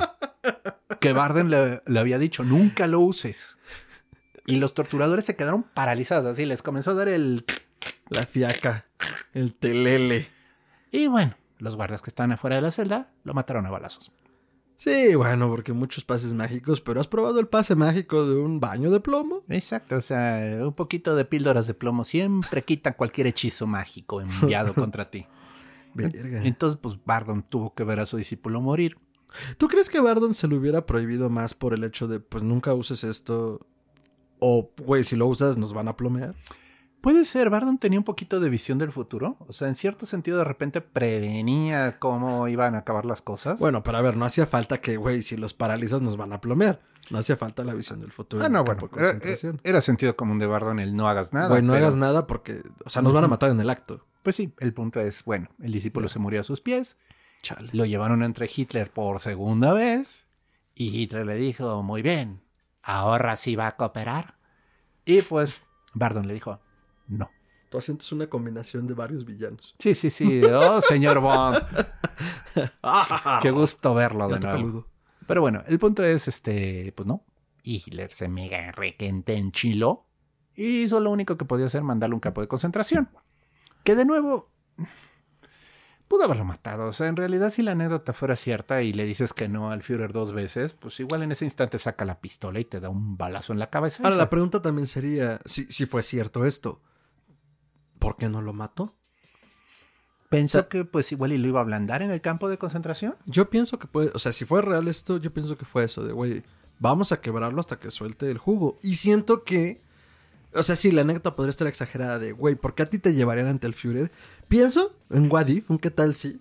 Speaker 1: Que Bardon le, le había dicho, nunca lo uses. Y los torturadores se quedaron paralizados, así les comenzó a dar el
Speaker 2: La fiaca. El telele.
Speaker 1: Y bueno, los guardias que estaban afuera de la celda lo mataron a balazos.
Speaker 2: Sí, bueno, porque muchos pases mágicos, pero ¿has probado el pase mágico de un baño de plomo?
Speaker 1: Exacto, o sea, un poquito de píldoras de plomo siempre quita cualquier hechizo mágico enviado contra ti.
Speaker 2: Verga.
Speaker 1: Entonces, pues Bardon tuvo que ver a su discípulo morir.
Speaker 2: ¿Tú crees que Bardon se lo hubiera prohibido más por el hecho de, pues nunca uses esto? O, güey, si lo usas nos van a plomear.
Speaker 1: Puede ser, Bardon tenía un poquito de visión del futuro. O sea, en cierto sentido, de repente prevenía cómo iban a acabar las cosas.
Speaker 2: Bueno, pero a ver, no hacía falta que, güey, si los paralizas nos van a plomear. No hacía falta la visión del futuro.
Speaker 1: ah, no, bueno. Era,
Speaker 2: concentración.
Speaker 1: era sentido común de Bardon el no hagas nada.
Speaker 2: Güey, no
Speaker 1: pero-
Speaker 2: hagas nada porque, o sea, nos van a matar en el acto.
Speaker 1: Pues sí, el punto es, bueno, el discípulo se murió a sus pies.
Speaker 2: Chale.
Speaker 1: Lo llevaron entre Hitler por segunda vez y Hitler le dijo, muy bien, ahora sí va a cooperar. Y pues Bardon le dijo, no.
Speaker 2: Tu acento es una combinación de varios villanos.
Speaker 1: Sí, sí, sí, oh señor Bond, qué gusto verlo de nuevo.
Speaker 2: peludo.
Speaker 1: Pero bueno, el punto es, este, pues no. Hitler se mega requente enchiló y hizo lo único que podía hacer, mandarle un campo de concentración. Que de nuevo, pudo haberlo matado. O sea, en realidad, si la anécdota fuera cierta y le dices que no al Führer dos veces, pues igual en ese instante saca la pistola y te da un balazo en la cabeza.
Speaker 2: Ahora, la pregunta también sería, si, si fue cierto esto, ¿por qué no lo mató?
Speaker 1: Pensó
Speaker 2: o sea-
Speaker 1: que pues igual y lo iba a ablandar en el campo de concentración.
Speaker 2: Yo pienso que puede, o sea, si fue real esto, yo pienso que fue eso, de, güey, vamos a quebrarlo hasta que suelte el jugo. Y siento que, o sea, sí, la anécdota podría estar exagerada de, güey, ¿por qué a ti te llevarían ante el Führer? Pienso en What If, un qué tal si,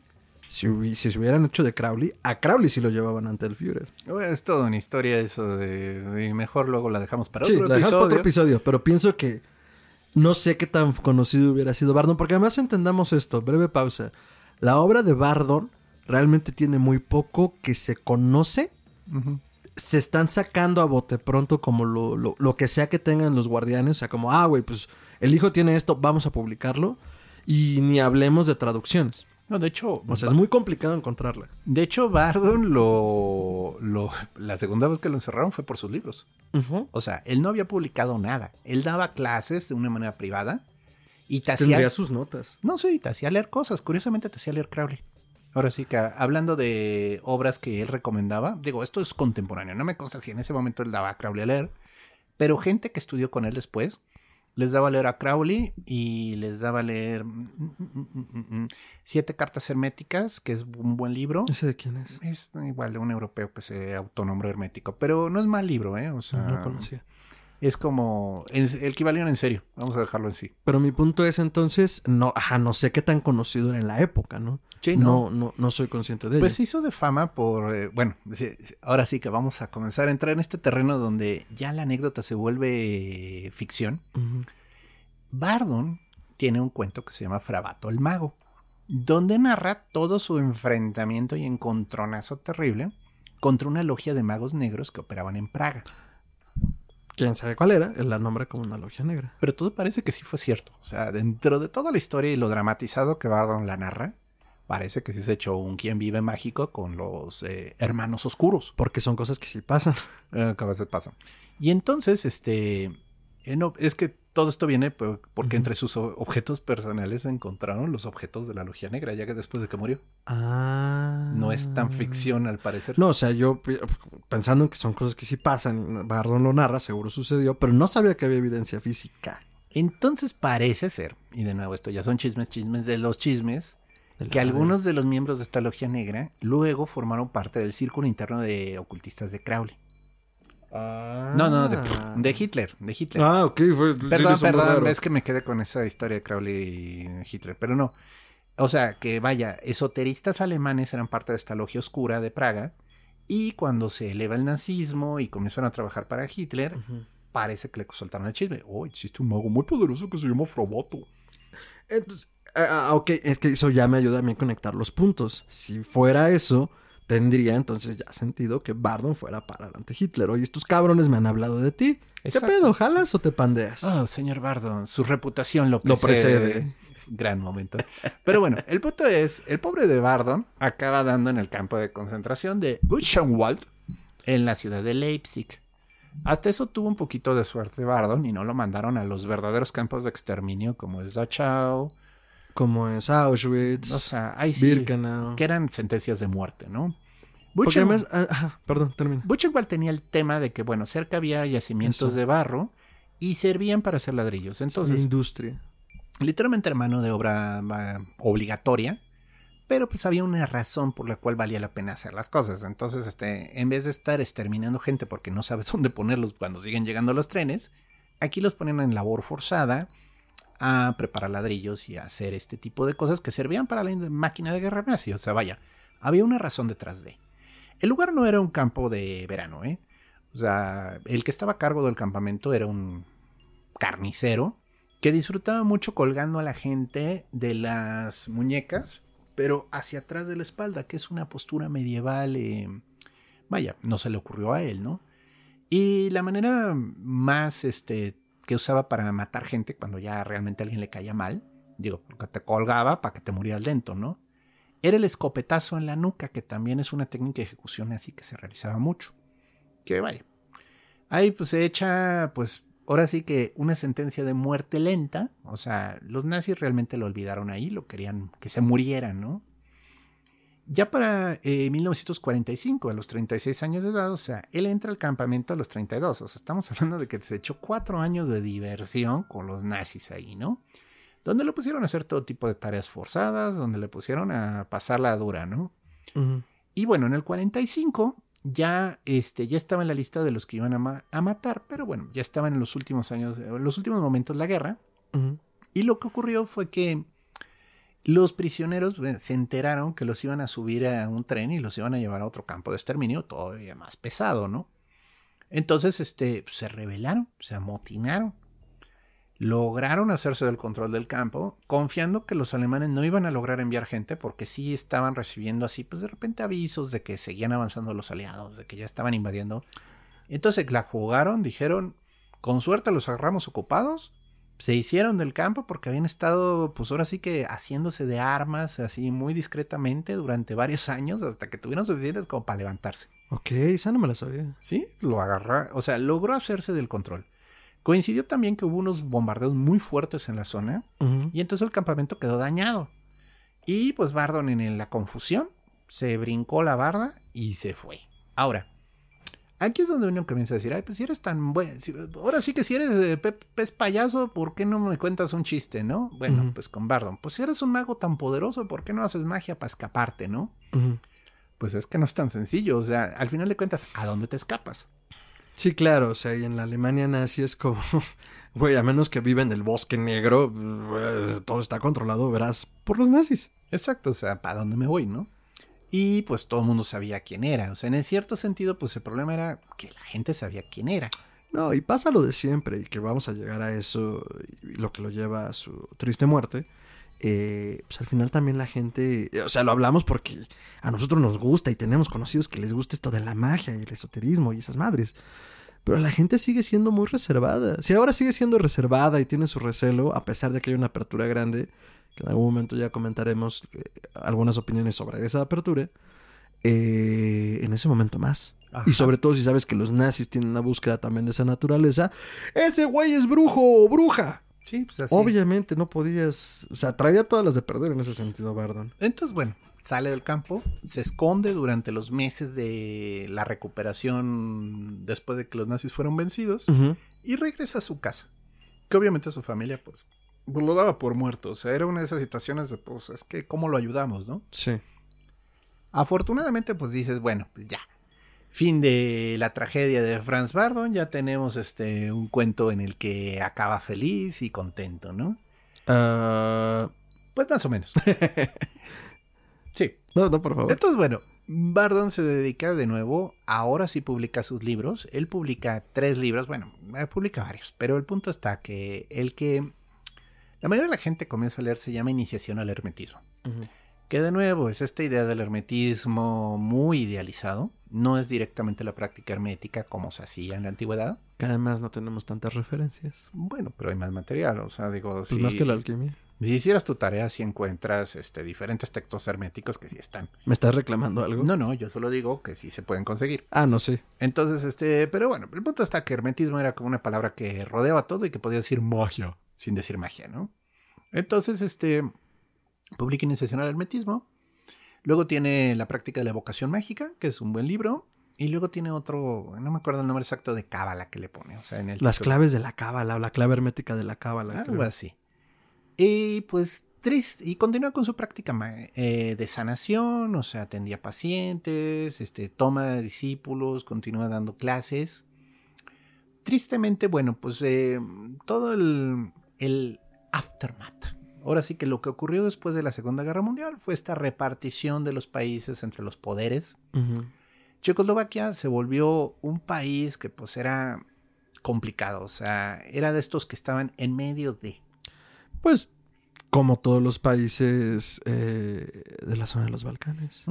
Speaker 2: si, hubi- si se hubieran hecho de Crowley, a Crowley sí lo llevaban ante el Führer.
Speaker 1: Es toda una historia eso de... Y mejor luego la dejamos para
Speaker 2: Sí,
Speaker 1: otro
Speaker 2: la dejamos para otro episodio, pero pienso que no sé qué tan conocido hubiera sido Bardon, porque además entendamos esto, breve pausa. La obra de Bardon realmente tiene muy poco que se conoce. Se están sacando a bote pronto como lo, lo- lo que sea que tengan los guardianes. O sea, como, ah, güey, pues el hijo tiene esto, vamos a publicarlo. Y ni hablemos de traducciones.
Speaker 1: No, de hecho,
Speaker 2: O sea, es muy complicado encontrarla.
Speaker 1: de hecho, Bardon lo, lo... La segunda vez que lo encerraron fue por sus libros. O sea, él no había publicado nada. Él daba clases de una manera privada y te hacía...
Speaker 2: Tendría sus notas.
Speaker 1: No, sí, te hacía leer cosas. Curiosamente te hacía leer Crowley. Ahora sí que hablando de obras que él recomendaba, digo, esto es contemporáneo. No me consta si en ese momento él daba a Crowley a leer, pero gente que estudió con él después les daba a leer a Crowley y les daba a leer mm, mm, mm, mm, mm, Siete Cartas Herméticas, que es un buen libro.
Speaker 2: ¿Ese de quién es?
Speaker 1: Es igual de un europeo que se autonombró hermético, pero no es mal libro, ¿eh? O sea,
Speaker 2: No, no conocía.
Speaker 1: Es como en- el que en serio. Vamos a dejarlo en sí.
Speaker 2: Pero mi punto es entonces, no, ajá, no sé qué tan conocido era en la época, ¿no?
Speaker 1: Sí,
Speaker 2: no, no, no soy consciente de ello.
Speaker 1: Pues se hizo de fama por, eh, bueno, ahora sí que vamos a comenzar a entrar en este terreno donde ya la anécdota se vuelve ficción.
Speaker 2: Ujú.
Speaker 1: Bardon tiene un cuento que se llama Frabato el Mago, donde narra todo su enfrentamiento y encontronazo terrible contra una logia de magos negros que operaban en Praga.
Speaker 2: Quién sabe cuál era, él la nombra como una logia negra.
Speaker 1: Pero todo parece que sí fue cierto. O sea, dentro de toda la historia y lo dramatizado que Bardon la narra, parece que sí se echó un quien vive mágico con los eh, hermanos oscuros.
Speaker 2: Porque son cosas que sí pasan.
Speaker 1: Eh, que a veces pasa. Y entonces, este, eh, no, es que todo esto viene por- porque entre sus objetos personales se encontraron los objetos de la logia negra, ya que después de que murió.
Speaker 2: Ah.
Speaker 1: No es tan ficción al parecer.
Speaker 2: No, o sea, yo pensando en que son cosas que sí pasan, y Bardon lo narra, seguro sucedió, pero no sabía que había evidencia física.
Speaker 1: Entonces parece ser, y de nuevo esto ya son chismes, chismes de los chismes,
Speaker 2: de
Speaker 1: que algunos de los miembros de esta logia negra luego formaron parte del círculo interno de ocultistas de Crowley. No, no, de, de Hitler, de Hitler.
Speaker 2: Ah, ok, fue. sí,
Speaker 1: Perdón,
Speaker 2: sonó
Speaker 1: perdón, es que me quedé con esa historia de Crowley y Hitler, pero no. O sea, que vaya, esoteristas alemanes eran parte de esta logia oscura de Praga y cuando se eleva el nazismo y comienzan a trabajar para Hitler, parece que le soltaron el chisme.
Speaker 3: Oh, existe un mago muy poderoso que se llama Frabato.
Speaker 2: Entonces, ah, ah, ok, es que eso ya me ayuda a mí a conectar los puntos. Si fuera eso, tendría entonces ya sentido que Bardon fuera para ante Hitler. Oye, estos cabrones me han hablado de ti.
Speaker 1: Exacto.
Speaker 2: ¿Qué pedo? ¿Jalas o te pandeas?
Speaker 1: Oh, señor Bardon, su reputación lo precede. Gran momento. Pero bueno, el punto es, el pobre de Bardon acaba dando en el campo de concentración de Buchenwald en la ciudad de Leipzig. Hasta eso tuvo un poquito de suerte Bardon y no lo mandaron a los verdaderos campos de exterminio como es Dachau.
Speaker 2: Como es Auschwitz,
Speaker 1: O sea, ahí sí,
Speaker 2: Birkenau.
Speaker 1: que eran sentencias de muerte, ¿no? Buchen-
Speaker 2: además, ah, perdón, termina.
Speaker 1: Buchenwald tenía el tema de que, bueno, cerca había yacimientos
Speaker 2: Eso.
Speaker 1: de barro y servían para hacer ladrillos.
Speaker 2: la
Speaker 1: Entonces,
Speaker 2: industria.
Speaker 1: literalmente era mano de obra ah, obligatoria, pero pues había una razón por la cual valía la pena hacer las cosas. Entonces, este, en vez de estar exterminando gente porque no sabes dónde ponerlos cuando siguen llegando los trenes, aquí los ponen en labor forzada a preparar ladrillos y a hacer este tipo de cosas que servían para la in- máquina de guerra nazi. O sea, vaya, había una razón detrás de. El lugar no era un campo de verano, ¿eh? O sea, el que estaba a cargo del campamento era un carnicero que disfrutaba mucho colgando a la gente de las muñecas, pero hacia atrás de la espalda, que es una postura medieval. eh, vaya, no se le ocurrió a él, ¿no? Y la manera más este, que usaba para matar gente cuando ya realmente alguien le caía mal, digo, porque te colgaba para que te murieras lento, ¿no? Era el escopetazo en la nuca, que también es una técnica de ejecución así que se realizaba mucho. Que vaya. Ahí pues se echa, pues ahora sí que una sentencia de muerte lenta. O sea, los nazis realmente lo olvidaron ahí, lo querían que se muriera, ¿no? Ya para eh, 1945, a los 36 años de edad, o sea, él entra al campamento a los 32. O sea, estamos hablando de que se echó cuatro años de diversión con los nazis ahí, ¿no? Donde lo pusieron a hacer todo tipo de tareas forzadas, donde le pusieron a pasar la dura, ¿no? Y bueno, en el 45 ya, este, ya estaba en la lista de los que iban a, ma- a matar, pero bueno, ya estaban en los últimos años, en los últimos momentos de la guerra. Y lo que ocurrió fue que los prisioneros eh, se enteraron que los iban a subir a un tren y los iban a llevar a otro campo de exterminio todavía más pesado, ¿no? Entonces, este, pues, se rebelaron, se amotinaron. Lograron hacerse del control del campo, confiando que los alemanes no iban a lograr enviar gente porque sí estaban recibiendo así, pues de repente avisos de que seguían avanzando los aliados, de que ya estaban invadiendo. Entonces la jugaron, dijeron, con suerte los agarramos ocupados, se hicieron del campo porque habían estado, pues ahora sí que haciéndose de armas así muy discretamente durante varios años hasta que tuvieron suficientes como para levantarse.
Speaker 2: Ok, esa no me la sabía.
Speaker 1: Sí, lo agarra, o sea, logró hacerse del control. Coincidió también que hubo unos bombardeos muy fuertes en la zona y entonces el campamento quedó dañado. Y pues Bardon en la confusión se brincó la barda y se fue. Ahora, aquí es donde uno comienza a decir, ay, pues si eres tan bueno, si- ahora sí que si eres eh, pe- pez payaso, ¿por qué no me cuentas un chiste, no? Bueno, pues con Bardon, pues si eres un mago tan poderoso, ¿por qué no haces magia para escaparte, no? Pues es que no es tan sencillo, o sea, al final de cuentas, ¿a dónde te escapas?
Speaker 2: Sí, claro, o sea, y en la Alemania nazi es como, güey, a menos que viva en el bosque negro, eh, todo está controlado, verás, por los nazis.
Speaker 1: Exacto, o sea, ¿para dónde me voy, no? Y pues todo el mundo sabía quién era. O sea, en cierto sentido, pues el problema era que la gente sabía quién era.
Speaker 2: No, y pasa lo de siempre, y que vamos a llegar a eso, y lo que lo lleva a su triste muerte. eh, pues al final también la gente, o sea, lo hablamos porque a nosotros nos gusta y tenemos conocidos que les gusta esto de la magia y el esoterismo y esas madres. Pero la gente sigue siendo muy reservada. Si ahora sigue siendo reservada y tiene su recelo, a pesar de que hay una apertura grande, que en algún momento ya comentaremos eh, algunas opiniones sobre esa apertura, eh, en ese momento más.
Speaker 1: Ajá.
Speaker 2: Y sobre todo si sabes que los nazis tienen una búsqueda también de esa naturaleza, ese güey es brujo o bruja.
Speaker 1: Sí, pues así.
Speaker 2: Obviamente no podías, o sea, traía todas las de perder en ese sentido, Bardon.
Speaker 1: Entonces, bueno, sale del campo, se esconde durante los meses de la recuperación después de que los nazis fueron vencidos y regresa a su casa. Que obviamente su familia, pues, pues, lo daba por muerto. O sea, era una de esas situaciones de, pues, es que, ¿cómo lo ayudamos, no?
Speaker 2: Sí.
Speaker 1: Afortunadamente, pues dices, bueno, pues ya. Fin de la tragedia de Franz Bardon, ya tenemos este un cuento en el que acaba feliz y contento, ¿no?
Speaker 2: Ah,
Speaker 1: Pues más o menos. sí.
Speaker 2: no, no, por favor.
Speaker 1: Entonces, bueno, Bardon se dedica de nuevo, ahora sí publica sus libros. Él publica tres libros, bueno, eh, publica varios, pero el punto está que el que la mayoría de la gente comienza a leer se llama Iniciación al Hermetismo. Que de nuevo es esta idea del hermetismo muy idealizado. No es directamente la práctica hermética como se hacía en la antigüedad.
Speaker 2: Que además no tenemos tantas referencias.
Speaker 1: Bueno, pero hay más material. O sea, digo,
Speaker 2: Pues
Speaker 1: si,
Speaker 2: más que la alquimia.
Speaker 1: si hicieras tu tarea, si encuentras este, diferentes textos herméticos que sí están.
Speaker 2: ¿Me estás reclamando algo?
Speaker 1: No, no, yo solo digo que sí se pueden conseguir.
Speaker 2: Ah, no sé.
Speaker 1: Entonces, este, pero bueno, el punto está que hermetismo era como una palabra que rodeaba todo y que podía decir magia sin decir magia, ¿no? Entonces, este, publica Iniciación al Hermetismo. Luego tiene la práctica de la evocación mágica, que es un buen libro. Y luego tiene otro, no me acuerdo el nombre exacto de cábala que le pone. O sea, en el
Speaker 2: Las
Speaker 1: título.
Speaker 2: claves de la cábala o la clave hermética de la cábala.
Speaker 1: Algo
Speaker 2: creo.
Speaker 1: así. Y pues triste. Y continúa con su práctica eh, de sanación. O sea, atendía pacientes, este, toma de discípulos, continúa dando clases. Tristemente, bueno, pues eh, todo el, el aftermath. Ahora sí que lo que ocurrió después de la Segunda Guerra Mundial fue esta repartición de los países entre los poderes. Checoslovaquia se volvió un país que pues era complicado, o sea, era de estos que estaban en medio de...
Speaker 2: Pues, como todos los países eh, de la zona de los Balcanes.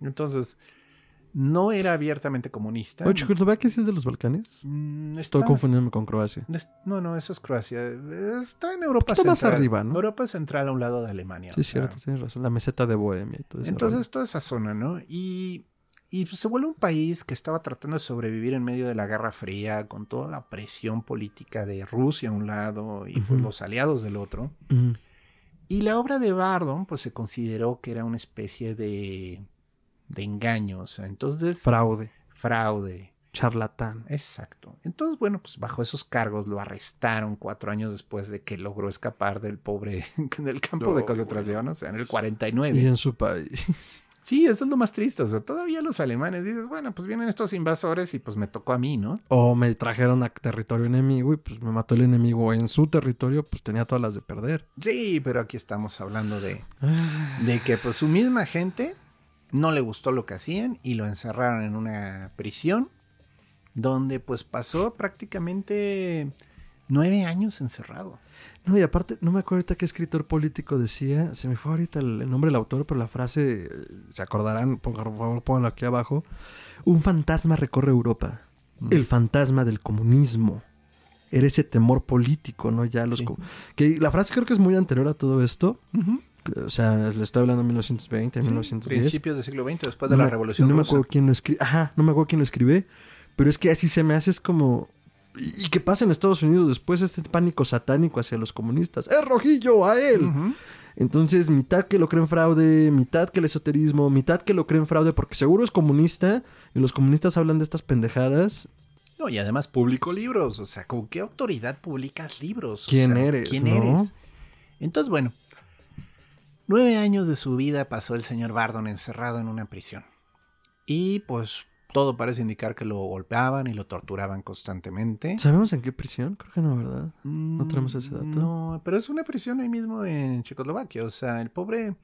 Speaker 1: Entonces, no era abiertamente comunista.
Speaker 2: Oye, ¿Checoslovaquia sí es de los Balcanes?
Speaker 1: Mm, está-
Speaker 2: Estoy confundiéndome con Croacia.
Speaker 1: No, no, eso es Croacia. Está en Europa
Speaker 2: poquito más
Speaker 1: Central.
Speaker 2: arriba, ¿no?
Speaker 1: Europa Central a un lado de Alemania.
Speaker 2: Sí, es
Speaker 1: sea,
Speaker 2: cierto, tienes razón. La meseta de Bohemia y todo eso.
Speaker 1: Entonces, toda esa zona, ¿no? Y, y pues, se vuelve un país que estaba tratando de sobrevivir en medio de la Guerra Fría, con toda la presión política de Rusia a un lado y pues, los aliados del otro. Y la obra de Bardon, pues se consideró que era una especie de de engaño, o sea, entonces
Speaker 2: Fraude,
Speaker 1: fraude.
Speaker 2: charlatán.
Speaker 1: Exacto. Entonces, bueno, pues bajo esos cargos lo arrestaron cuatro años después de que logró escapar del pobre, del campo de concentración, o sea, en el 49.
Speaker 2: Y en su país.
Speaker 1: Sí, eso es lo más triste. O sea, todavía los alemanes dices, bueno, pues vienen estos invasores y pues me tocó a mí, ¿no?
Speaker 2: O me trajeron a territorio enemigo y pues me mató el enemigo en su territorio, pues tenía todas las de perder.
Speaker 1: Sí, pero aquí estamos hablando de, de que pues su misma gente no le gustó lo que hacían y lo encerraron en una prisión donde pues pasó prácticamente nueve años encerrado.
Speaker 2: No, y aparte, no me acuerdo ahorita qué escritor político decía, se me fue ahorita el, el nombre del autor, pero la frase, eh, se acordarán, por favor pónganlo aquí abajo. Un fantasma recorre Europa.
Speaker 1: Mm.
Speaker 2: El fantasma del comunismo. Era ese temor político, ¿no? Ya los...
Speaker 1: Sí.
Speaker 2: Que la frase creo que es muy anterior a todo esto.
Speaker 1: Ujú.
Speaker 2: O sea, le estoy hablando de 1920,
Speaker 1: Sí,
Speaker 2: 1910.
Speaker 1: principios del siglo XX, después de
Speaker 2: No
Speaker 1: la
Speaker 2: me-
Speaker 1: Revolución
Speaker 2: No me acuerdo quién lo escribe. Ajá, no me acuerdo quién lo escribe. Pero es que así se me hace, es como. ¿Y qué pasa en Estados Unidos después este pánico satánico hacia los comunistas? ¡Es rojillo a él! Entonces, mitad que lo creen fraude, mitad que el esoterismo, mitad que lo creen fraude porque seguro es comunista y los comunistas hablan de estas pendejadas.
Speaker 1: No, y además publicó libros. O sea, ¿con qué autoridad publicas libros? O
Speaker 2: ¿Quién
Speaker 1: sea,
Speaker 2: eres,
Speaker 1: ¿Quién
Speaker 2: no?
Speaker 1: eres? Entonces, bueno, nueve años de su vida pasó el señor Bardon encerrado en una prisión. Y pues todo parece indicar que lo golpeaban y lo torturaban constantemente.
Speaker 2: ¿Sabemos en qué prisión? Creo que no, ¿verdad?
Speaker 1: No
Speaker 2: tenemos ese dato?
Speaker 1: No, pero es una prisión ahí mismo en Checoslovaquia. O sea, el pobre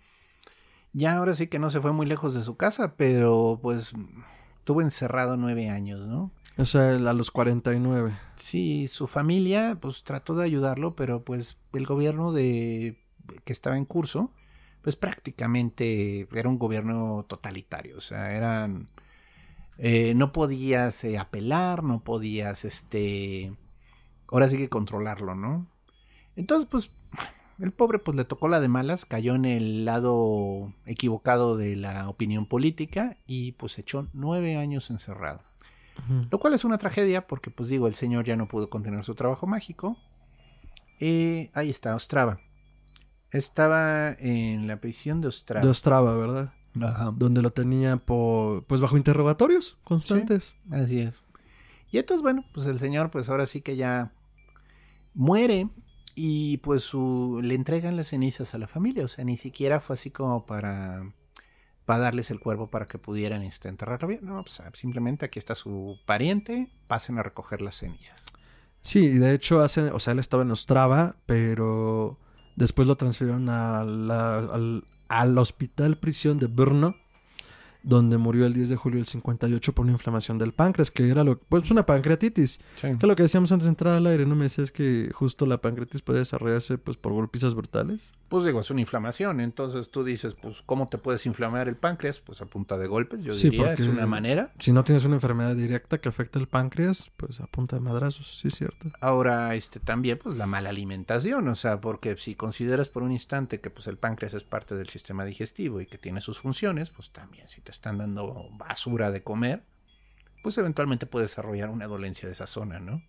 Speaker 1: ya ahora sí que no se fue muy lejos de su casa, pero pues estuvo encerrado nueve años, ¿no?
Speaker 2: O sea, a los 49.
Speaker 1: Sí, su familia pues trató de ayudarlo, pero pues el gobierno de que estaba en curso, pues prácticamente era un gobierno totalitario, o sea, eran eh, no podías eh, apelar, no podías este ahora sí que controlarlo, ¿no? Entonces, pues el pobre pues le tocó la de malas, cayó en el lado equivocado de la opinión política y pues echó nueve años encerrado. Lo cual es una tragedia porque, pues digo, el señor ya no pudo continuar su trabajo mágico. Eh, ahí está, Ostrava. Estaba en la prisión de Ostrava.
Speaker 2: De Ostrava, ¿verdad?
Speaker 1: Ajá.
Speaker 2: Donde lo tenía por, pues bajo interrogatorios constantes.
Speaker 1: Así es. Y entonces, bueno, pues el señor, pues ahora sí que ya muere y pues su, le entregan las cenizas a la familia. O sea, ni siquiera fue así como para, para darles el cuerpo para que pudieran este, enterrarlo bien. No, pues simplemente aquí está su pariente, pasen a recoger las cenizas.
Speaker 2: Sí, y de hecho hace, o sea, él estaba en Ostrava, pero después lo transfirieron al, al hospital prisión de Brno, donde murió el 10 de julio del 58 por una inflamación del páncreas, que era lo pues una pancreatitis. Que es lo que decíamos antes de entrar al aire, ¿no? Me decías que justo la pancreatitis puede desarrollarse pues por golpizas brutales.
Speaker 1: Pues digo, es una inflamación. Entonces tú dices, pues, ¿cómo te puedes inflamar el páncreas? Pues a punta de golpes, yo
Speaker 2: Sí,
Speaker 1: diría, es una manera.
Speaker 2: Si no tienes una enfermedad directa que afecta el páncreas, pues a punta de madrazos, sí es cierto.
Speaker 1: Ahora, este, también, pues, la mala alimentación. O sea, porque si consideras por un instante que, pues, el páncreas es parte del sistema digestivo y que tiene sus funciones, pues también, si te están dando basura de comer, pues eventualmente puedes desarrollar una dolencia de esa zona, ¿no?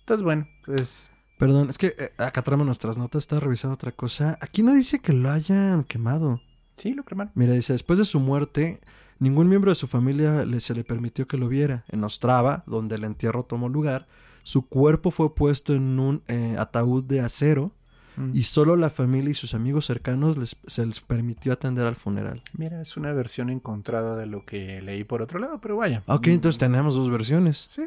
Speaker 1: Entonces, bueno, pues,
Speaker 2: Perdón, es que eh, acá traemos nuestras notas, estaba revisando otra cosa. Aquí no dice que lo hayan quemado.
Speaker 1: sí, lo cremaron.
Speaker 2: Mira, dice, después de su muerte, ningún miembro de su familia le, se le permitió que lo viera. En Ostrava, donde el entierro tomó lugar, su cuerpo fue puesto en un eh, ataúd de acero y solo la familia y sus amigos cercanos les, se les permitió atender al funeral.
Speaker 1: Mira, es una versión encontrada de lo que leí por otro lado, pero vaya.
Speaker 2: Ok, entonces tenemos dos versiones.
Speaker 1: Sí,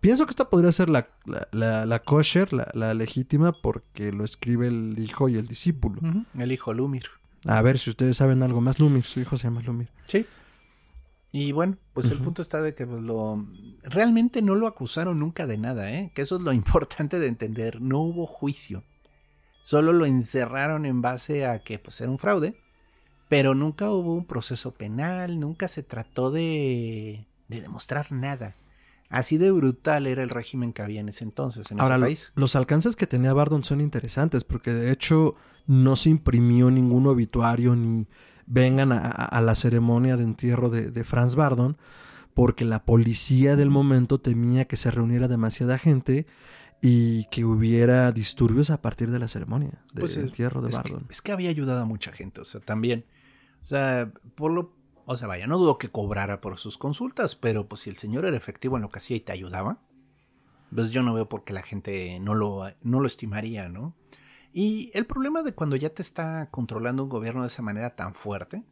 Speaker 2: Pienso que esta podría ser la, la, la, la kosher, la, la legítima, porque lo escribe el hijo y el discípulo.
Speaker 1: el hijo Lumir.
Speaker 2: A ver si ustedes saben algo más. Lumir, su hijo se llama Lumir.
Speaker 1: Sí. Y bueno, pues el punto está de que pues, lo realmente no lo acusaron nunca de nada, ¿eh? Que eso es lo importante de entender. No hubo juicio. Solo lo encerraron en base a que pues era un fraude, pero nunca hubo un proceso penal, nunca se trató de, de demostrar nada. Así de brutal era el régimen que había en ese entonces en
Speaker 2: Ahora,
Speaker 1: ese país.
Speaker 2: los alcances que tenía Bardon son interesantes porque de hecho no se imprimió ningún obituario ni vengan a la ceremonia de entierro de, de Franz Bardon porque la policía del momento temía que se reuniera demasiada gente y que hubiera disturbios a partir de la ceremonia de
Speaker 1: Pues es-
Speaker 2: entierro de
Speaker 1: es que, es que había ayudado a mucha gente, o sea, también. O sea, por lo O sea, vaya, no dudo que cobrara por sus consultas, pero pues si el señor era efectivo en lo que hacía y te ayudaba, pues yo no veo por qué la gente no lo, no lo estimaría, ¿no? Y el problema de cuando ya te está controlando un gobierno de esa manera tan fuerte.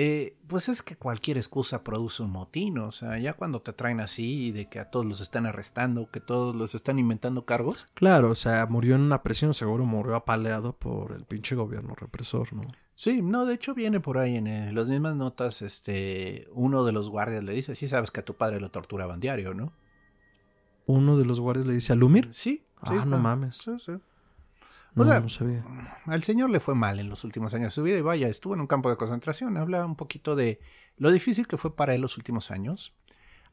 Speaker 1: Eh, pues es que cualquier excusa produce un motín, o sea, ya cuando te traen así de que a todos los están arrestando, que todos los están inventando cargos,
Speaker 2: Claro, o sea, murió en una presión, seguro murió apaleado por el pinche gobierno represor, ¿no?
Speaker 1: Sí, no, de hecho viene por ahí en eh, las mismas notas, este, uno de los guardias le dice, sí sabes que a tu padre lo torturaban diario, ¿no?
Speaker 2: Uno de los guardias le dice a Lumir.
Speaker 1: Sí.
Speaker 2: Ah,
Speaker 1: sí,
Speaker 2: no
Speaker 1: claro.
Speaker 2: mames.
Speaker 1: Sí, sí.
Speaker 2: No,
Speaker 1: O sea,
Speaker 2: no sabía.
Speaker 1: Al señor le fue mal en los últimos años de su vida y vaya, estuvo en un campo de concentración. Habla un poquito de lo difícil que fue para él los últimos años.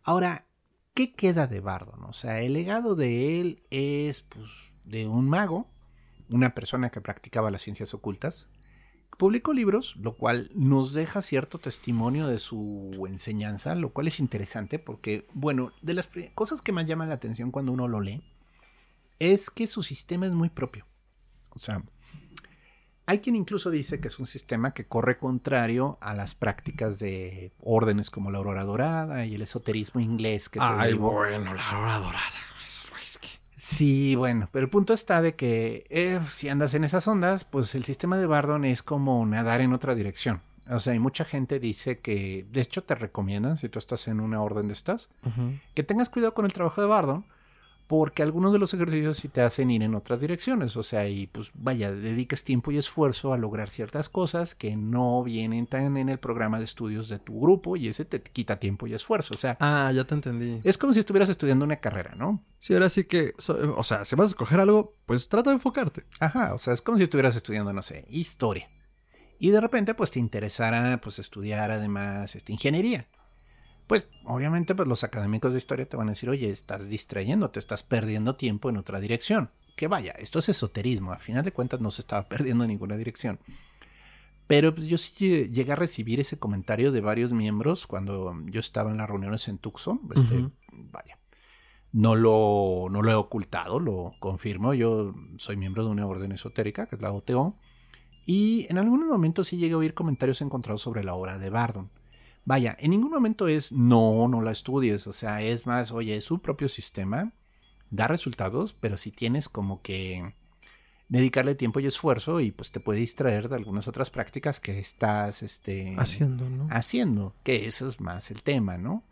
Speaker 1: Ahora, ¿qué queda de Bardon? O sea, el legado de él es pues, de un mago, una persona que practicaba las ciencias ocultas. Publicó libros, lo cual nos deja cierto testimonio de su enseñanza, lo cual es interesante porque, bueno, de las cosas que más llaman la atención cuando uno lo lee, es que su sistema es muy propio. O sea, hay quien incluso dice que es un sistema que corre contrario a las prácticas de órdenes como la aurora dorada y el esoterismo inglés que se
Speaker 2: Ay,
Speaker 1: derivó-
Speaker 2: bueno, la hora dorada. Esos güeyes que...
Speaker 1: Sí, bueno, pero el punto está de que eh, si andas en esas ondas, pues el sistema de Bardon es como nadar en otra dirección. O sea, y mucha gente dice que, de hecho, te recomiendan, si tú estás en una orden de estas, que tengas cuidado con el trabajo de Bardon, porque algunos de los ejercicios sí te hacen ir en otras direcciones. O sea, y pues vaya, dediques tiempo y esfuerzo a lograr ciertas cosas que no vienen tan en el programa de estudios de tu grupo y ese te quita tiempo y esfuerzo. O sea,
Speaker 2: Ah, ya te entendí.
Speaker 1: es como si estuvieras estudiando una carrera, ¿no?
Speaker 2: Sí, ahora sí que, o sea, si vas a escoger algo, pues trata de enfocarte.
Speaker 1: Ajá, o sea, es como si estuvieras estudiando, no sé, historia. Y de repente, pues te interesara, pues estudiar además, este, ingeniería. Pues, obviamente, pues los académicos de historia te van a decir, oye, estás distrayendo, te estás perdiendo tiempo en otra dirección. Que vaya, esto es esoterismo, a final de cuentas no se estaba perdiendo en ninguna dirección. Pero pues, yo sí lle- llegué a recibir ese comentario de varios miembros cuando yo estaba en las reuniones en Tucson. Este. Vaya. No lo, no lo he ocultado, lo confirmo. Yo soy miembro de una orden esotérica, que es la OTO. Y en algunos momentos sí llegué a oír comentarios encontrados sobre la obra de Bardon. Vaya, en ningún momento es no, no la estudies. O sea, es más, oye, es su propio sistema, da resultados, pero si tienes como que dedicarle tiempo y esfuerzo y pues te puede distraer de algunas otras prácticas que estás este,
Speaker 2: Haciendo, ¿no?
Speaker 1: haciendo, que eso es más el tema, ¿no?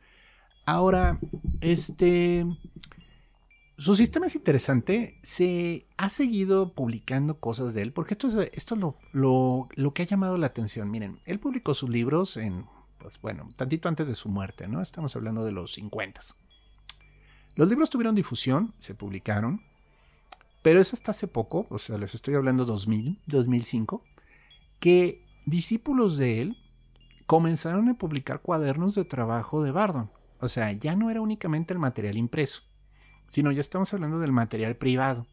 Speaker 1: Ahora, este, su sistema es interesante, se ha seguido publicando cosas de él, porque esto es, esto es lo, lo, lo que ha llamado la atención. Miren, él publicó sus libros en, pues bueno, tantito antes de su muerte, ¿no? Estamos hablando de los 50. Los libros tuvieron difusión, se publicaron, pero es hasta hace poco, o sea, les estoy hablando 2000, 2005, que discípulos de él comenzaron a publicar cuadernos de trabajo de Bardon. O sea, ya no era únicamente el material impreso, sino ya estamos hablando del material privado,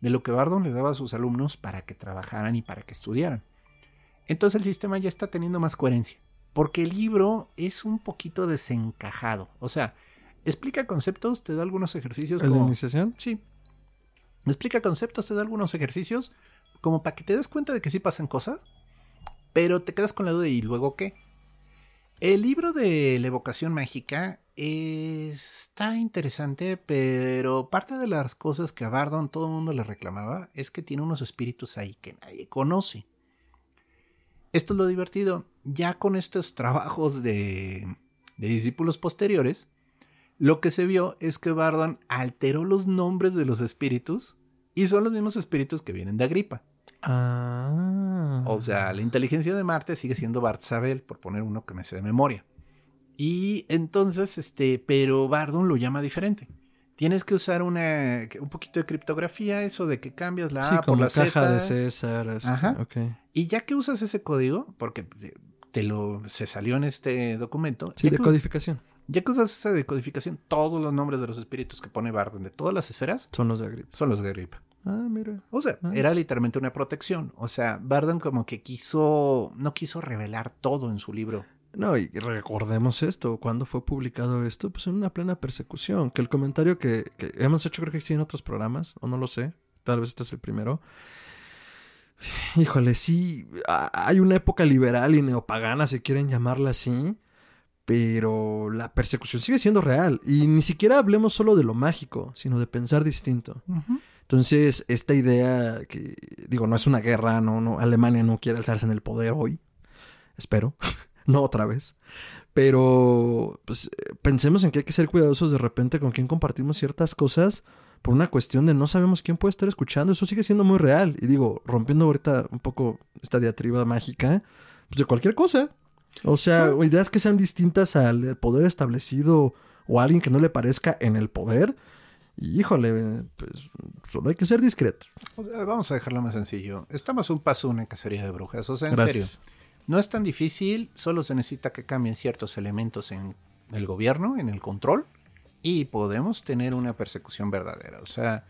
Speaker 1: de lo que Bardon le daba a sus alumnos para que trabajaran y para que estudiaran. Entonces el sistema ya está teniendo más coherencia, porque el libro es un poquito desencajado. O sea, explica conceptos, te da algunos ejercicios
Speaker 2: ¿El de
Speaker 1: como...
Speaker 2: iniciación?
Speaker 1: Sí. Explica conceptos, te da algunos ejercicios como para que te des cuenta de que sí pasan cosas, pero te quedas con la duda de ¿y luego qué? El libro de la evocación mágica está interesante, pero parte de las cosas que a Bardon todo el mundo le reclamaba es que tiene unos espíritus ahí que nadie conoce. Esto es lo divertido. Ya con estos trabajos de, de discípulos posteriores, lo que se vio es que Bardon alteró los nombres de los espíritus y son los mismos espíritus que vienen de Agripa.
Speaker 2: Ah.
Speaker 1: O sea, la inteligencia de Marte sigue siendo Barzabel, por poner uno que me sé de memoria. Y entonces, este, pero Bardon lo llama diferente. Tienes que usar una, un poquito de criptografía, eso de que cambias la
Speaker 2: sí,
Speaker 1: A por la
Speaker 2: caja
Speaker 1: Z.
Speaker 2: de César. este,
Speaker 1: Ajá.
Speaker 2: ok.
Speaker 1: Y ya que usas ese código, porque te lo se salió en este documento.
Speaker 2: Sí, de
Speaker 1: que-
Speaker 2: codificación.
Speaker 1: Ya que usas esa decodificación, todos los nombres de los espíritus que pone Bardon de todas las esferas
Speaker 2: Son los de Agripa.
Speaker 1: son los de Agripa.
Speaker 2: Ah, mira.
Speaker 1: O sea,
Speaker 2: Nice.
Speaker 1: era literalmente una protección. O sea, Bardon como que quiso, no quiso revelar todo en su libro.
Speaker 2: No, y recordemos esto, cuando fue publicado esto, pues en una plena persecución, que el comentario que, que hemos hecho creo que sí en otros programas, o no lo sé, tal vez este es el primero, Híjole, sí, hay una época liberal y neopagana, si quieren llamarla así, pero la persecución sigue siendo real. Y ni siquiera hablemos solo de lo mágico, sino de pensar distinto. Entonces, esta idea que, digo, no es una guerra, no, no, Alemania no quiere alzarse en el poder hoy, espero, no otra vez. Pero, pues, eh, pensemos en que hay que ser cuidadosos de repente con quién compartimos ciertas cosas por una cuestión de no sabemos quién puede estar escuchando. Eso sigue siendo muy real. Y digo, rompiendo ahorita un poco esta diatriba mágica, pues de cualquier cosa. O sea, ideas que sean distintas al poder establecido o a alguien que no le parezca en el poder. Y híjole, pues solo hay que ser discretos.
Speaker 1: Vamos a dejarlo más sencillo. Estamos un paso una cacería de brujas. O sea, en
Speaker 2: Gracias.
Speaker 1: serio. No es tan difícil, solo se necesita que cambien ciertos elementos en el gobierno, en el control, y podemos tener una persecución verdadera. O sea,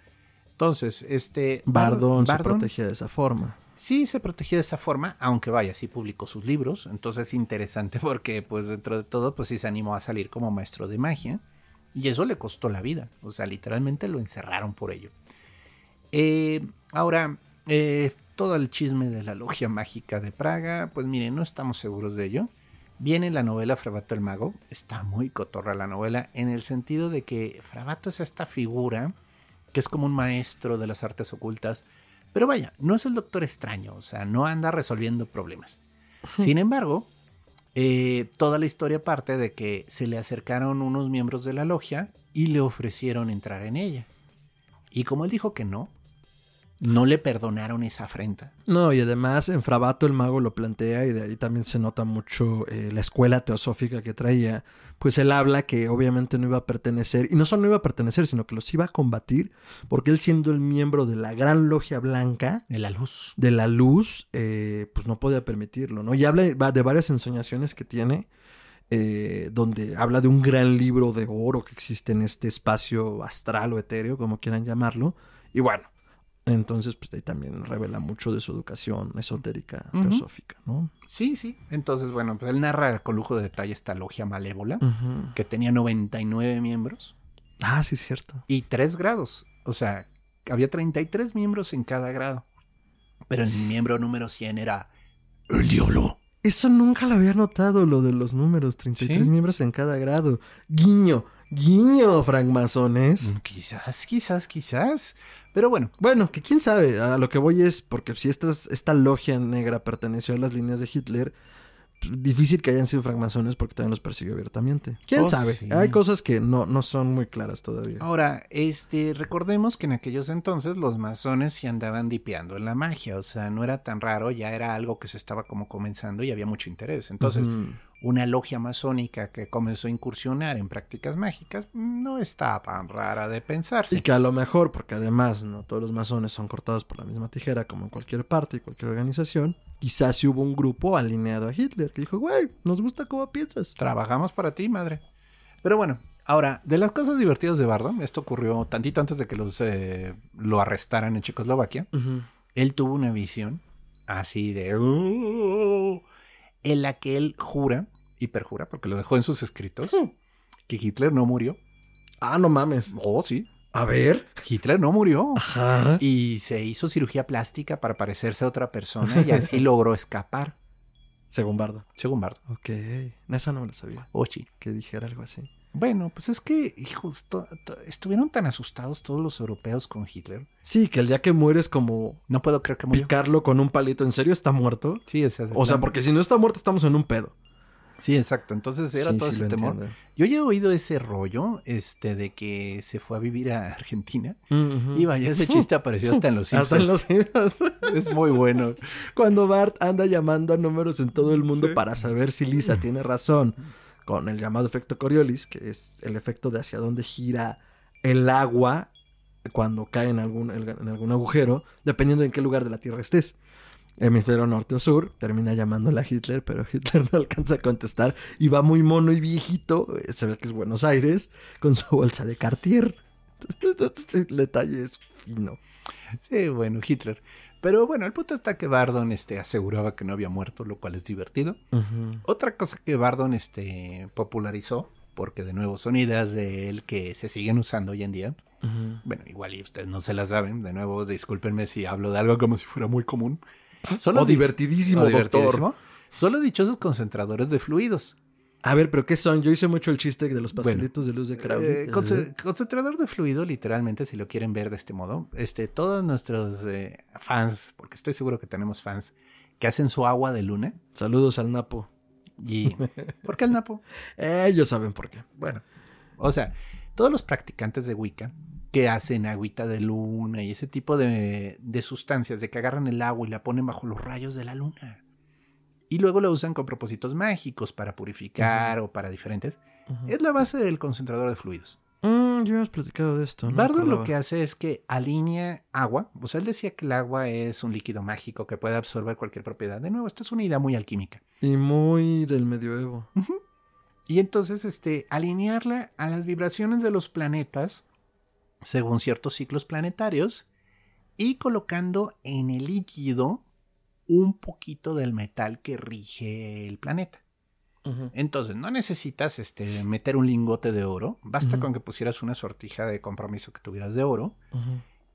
Speaker 1: entonces, este...
Speaker 2: Bardon, se protegía de esa forma.
Speaker 1: sí se protegía de esa forma, aunque vaya, sí publicó sus libros. Entonces es interesante porque, pues, dentro de todo, pues sí se animó a salir como maestro de magia. Y eso le costó la vida. O sea, literalmente lo encerraron por ello. Eh, ahora, eh, todo el chisme de la logia mágica de Praga, pues miren, no estamos seguros de ello. Viene la novela Frabato el Mago. Está muy cotorra la novela en el sentido de que Frabato es esta figura que es como un maestro de las artes ocultas. Pero vaya, no es el doctor extraño, o sea, no anda resolviendo problemas. Sin embargo, eh, toda la historia parte de que se le acercaron unos miembros de la logia y le ofrecieron entrar en ella. Y como él dijo que no, no le perdonaron esa afrenta.
Speaker 2: No, y además en Frabato el mago lo plantea y de ahí también se nota mucho eh, la escuela teosófica que traía. Pues él habla que obviamente no iba a pertenecer, y no solo no iba a pertenecer, sino que los iba a combatir, porque él siendo el miembro de la gran logia blanca,
Speaker 1: De la luz.
Speaker 2: de la luz, eh, pues no podía permitirlo, ¿no? Y habla de varias ensoñaciones que tiene, eh, donde habla de un gran libro de oro que existe en este espacio astral o etéreo, como quieran llamarlo. Y bueno, entonces pues ahí también revela mucho de su educación esotérica,
Speaker 1: Ujú.
Speaker 2: teosófica, ¿no?
Speaker 1: Sí, sí. Entonces, bueno, pues él narra con lujo de detalle esta logia malévola,
Speaker 2: Ujú.
Speaker 1: que tenía 99 miembros
Speaker 2: Ah, sí, cierto.
Speaker 1: y 3 grados. O sea, había 33 miembros en cada grado. Pero el miembro número 100 era el diablo.
Speaker 2: Eso nunca lo había notado, lo de los números, 33
Speaker 1: ¿Sí?
Speaker 2: miembros en cada grado. Guiño, guiño, francmasones.
Speaker 1: Mm, Quizás, quizás, quizás. Pero bueno,
Speaker 2: Bueno, que quién sabe, a lo que voy es, porque si esta, esta logia negra perteneció a las líneas de Hitler, pues, difícil que hayan sido francmasones porque también los persiguió abiertamente. ¿Quién
Speaker 1: Oh,
Speaker 2: sabe?
Speaker 1: sí.
Speaker 2: Hay cosas que no, no son muy claras todavía.
Speaker 1: ahora, este, recordemos que en aquellos entonces los masones sí andaban dipeando en la magia. O sea, no era tan raro, ya era algo que se estaba como comenzando y había mucho interés. Entonces. Una logia masónica que comenzó a incursionar en prácticas mágicas no está tan rara de pensarse.
Speaker 2: Y que a lo mejor, porque además no todos los masones son cortados por la misma tijera como en cualquier parte y cualquier organización, quizás sí hubo un grupo alineado a Hitler que dijo, güey, nos gusta cómo piensas.
Speaker 1: Trabajamos para ti, madre. Pero bueno, ahora, de las cosas divertidas de Bardon, esto ocurrió tantito antes de que los, eh, lo arrestaran en Checoslovaquia. Él tuvo una visión así de... "Oh", en la que él jura, y perjura, porque lo dejó en sus escritos, que Hitler no murió.
Speaker 2: Ah, no mames.
Speaker 1: Oh, sí.
Speaker 2: A ver.
Speaker 1: Hitler no murió.
Speaker 2: Ajá.
Speaker 1: Y se hizo cirugía plástica para parecerse a otra persona y así logró escapar,
Speaker 2: Según Bardo.
Speaker 1: según Bardon.
Speaker 2: Ok. Esa no me la sabía.
Speaker 1: Sí.
Speaker 2: Que dijera algo así.
Speaker 1: Bueno, pues es que, hijos, to- to- estuvieron tan asustados todos los europeos con Hitler.
Speaker 2: Sí, que el día que mueres como
Speaker 1: No puedo creer que murió.
Speaker 2: picarlo con un palito. ¿En serio está muerto?
Speaker 1: Sí, o sea,
Speaker 2: O sea, porque si no está muerto estamos en un pedo.
Speaker 1: Sí, exacto. Entonces era
Speaker 2: Sí,
Speaker 1: todo
Speaker 2: sí
Speaker 1: ese temor.
Speaker 2: entiendo.
Speaker 1: Yo ya he oído ese rollo, este, de que se fue a vivir a Argentina.
Speaker 2: Ujú.
Speaker 1: Y vaya, ese chiste apareció hasta en los
Speaker 2: Hasta en
Speaker 1: Simpsons.
Speaker 2: los Simpsons.
Speaker 1: Es muy bueno.
Speaker 2: Cuando Bart anda llamando a números en todo el mundo
Speaker 1: Sí.
Speaker 2: para saber si Lisa tiene razón con el llamado efecto Coriolis, que es el efecto de hacia dónde gira el agua cuando cae en algún, en algún agujero, dependiendo en qué lugar de la Tierra estés. Hemisferio norte o sur, termina llamándole a Hitler, pero Hitler no alcanza a contestar y va muy mono y viejito, eh, se ve que es Buenos Aires, con su bolsa de Cartier. el detalle es fino.
Speaker 1: Sí, bueno, Hitler. Pero bueno, el punto está que Bardon este, aseguraba que no había muerto, lo cual es divertido. Otra cosa que Bardon este, popularizó, porque de nuevo son ideas de él que se siguen usando hoy en día, Bueno, igual y ustedes no se las saben. De nuevo, discúlpenme si hablo de algo como si fuera muy común. Solo
Speaker 2: O
Speaker 1: di-
Speaker 2: divertidísimo, doctor.
Speaker 1: Solo dichosos concentradores de fluidos.
Speaker 2: A ver, pero ¿qué son? Yo hice mucho el chiste de los pastelitos de luz de Crowley.
Speaker 1: Eh, conce- concentrador de fluido, literalmente, si lo quieren ver de este modo, este, todos nuestros eh, fans, porque estoy seguro que tenemos fans que hacen su agua de luna.
Speaker 2: Saludos al Napo.
Speaker 1: ¿Y por qué el Napo?
Speaker 2: Ellos saben por qué.
Speaker 1: Bueno, o sea, todos los practicantes de Wicca que hacen agüita de luna y ese tipo de, de sustancias, de que agarran el agua y la ponen bajo los rayos de la luna. Y luego la usan con propósitos mágicos para purificar o para diferentes. Es la base del concentrador de fluidos.
Speaker 2: Mm, ya hemos platicado de esto. no
Speaker 1: Bardo lo que hace es que alinea agua. O sea, él decía que el agua es un líquido mágico que puede absorber cualquier propiedad. De nuevo, esta es una idea muy alquímica.
Speaker 2: Y muy del medioevo.
Speaker 1: Y entonces, este, alinearla a las vibraciones de los planetas según ciertos ciclos planetarios y colocando en el líquido un poquito del metal que rige el planeta. Entonces, no necesitas este, meter un lingote de oro, basta con que pusieras una sortija de compromiso que tuvieras de oro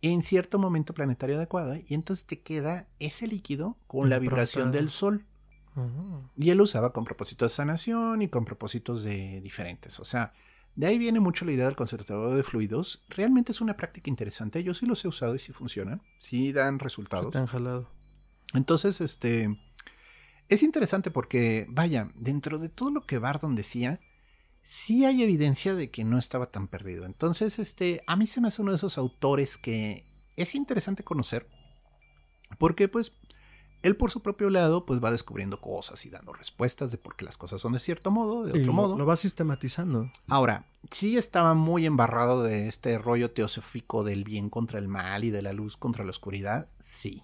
Speaker 1: en cierto momento planetario adecuado y entonces te queda ese líquido con la vibración del sol. Y él lo usaba con propósitos de sanación y con propósitos de diferentes. O sea, de ahí viene mucho la idea del concentrador de fluidos. Realmente es una práctica interesante. Yo sí los he usado y sí funcionan. Sí dan resultados.
Speaker 2: Han jalado.
Speaker 1: Entonces, este. Es interesante porque, vaya, dentro de todo lo que Bardon decía, sí hay evidencia de que no estaba tan perdido. Entonces, este, a mí se me hace uno de esos autores que es interesante conocer. Porque, pues, él por su propio lado, pues va descubriendo cosas y dando respuestas de por qué las cosas son de cierto modo, de
Speaker 2: Y
Speaker 1: otro
Speaker 2: lo,
Speaker 1: modo.
Speaker 2: lo va sistematizando.
Speaker 1: Ahora, sí estaba muy embarrado de este rollo teosófico del bien contra el mal y de la luz contra la oscuridad, sí.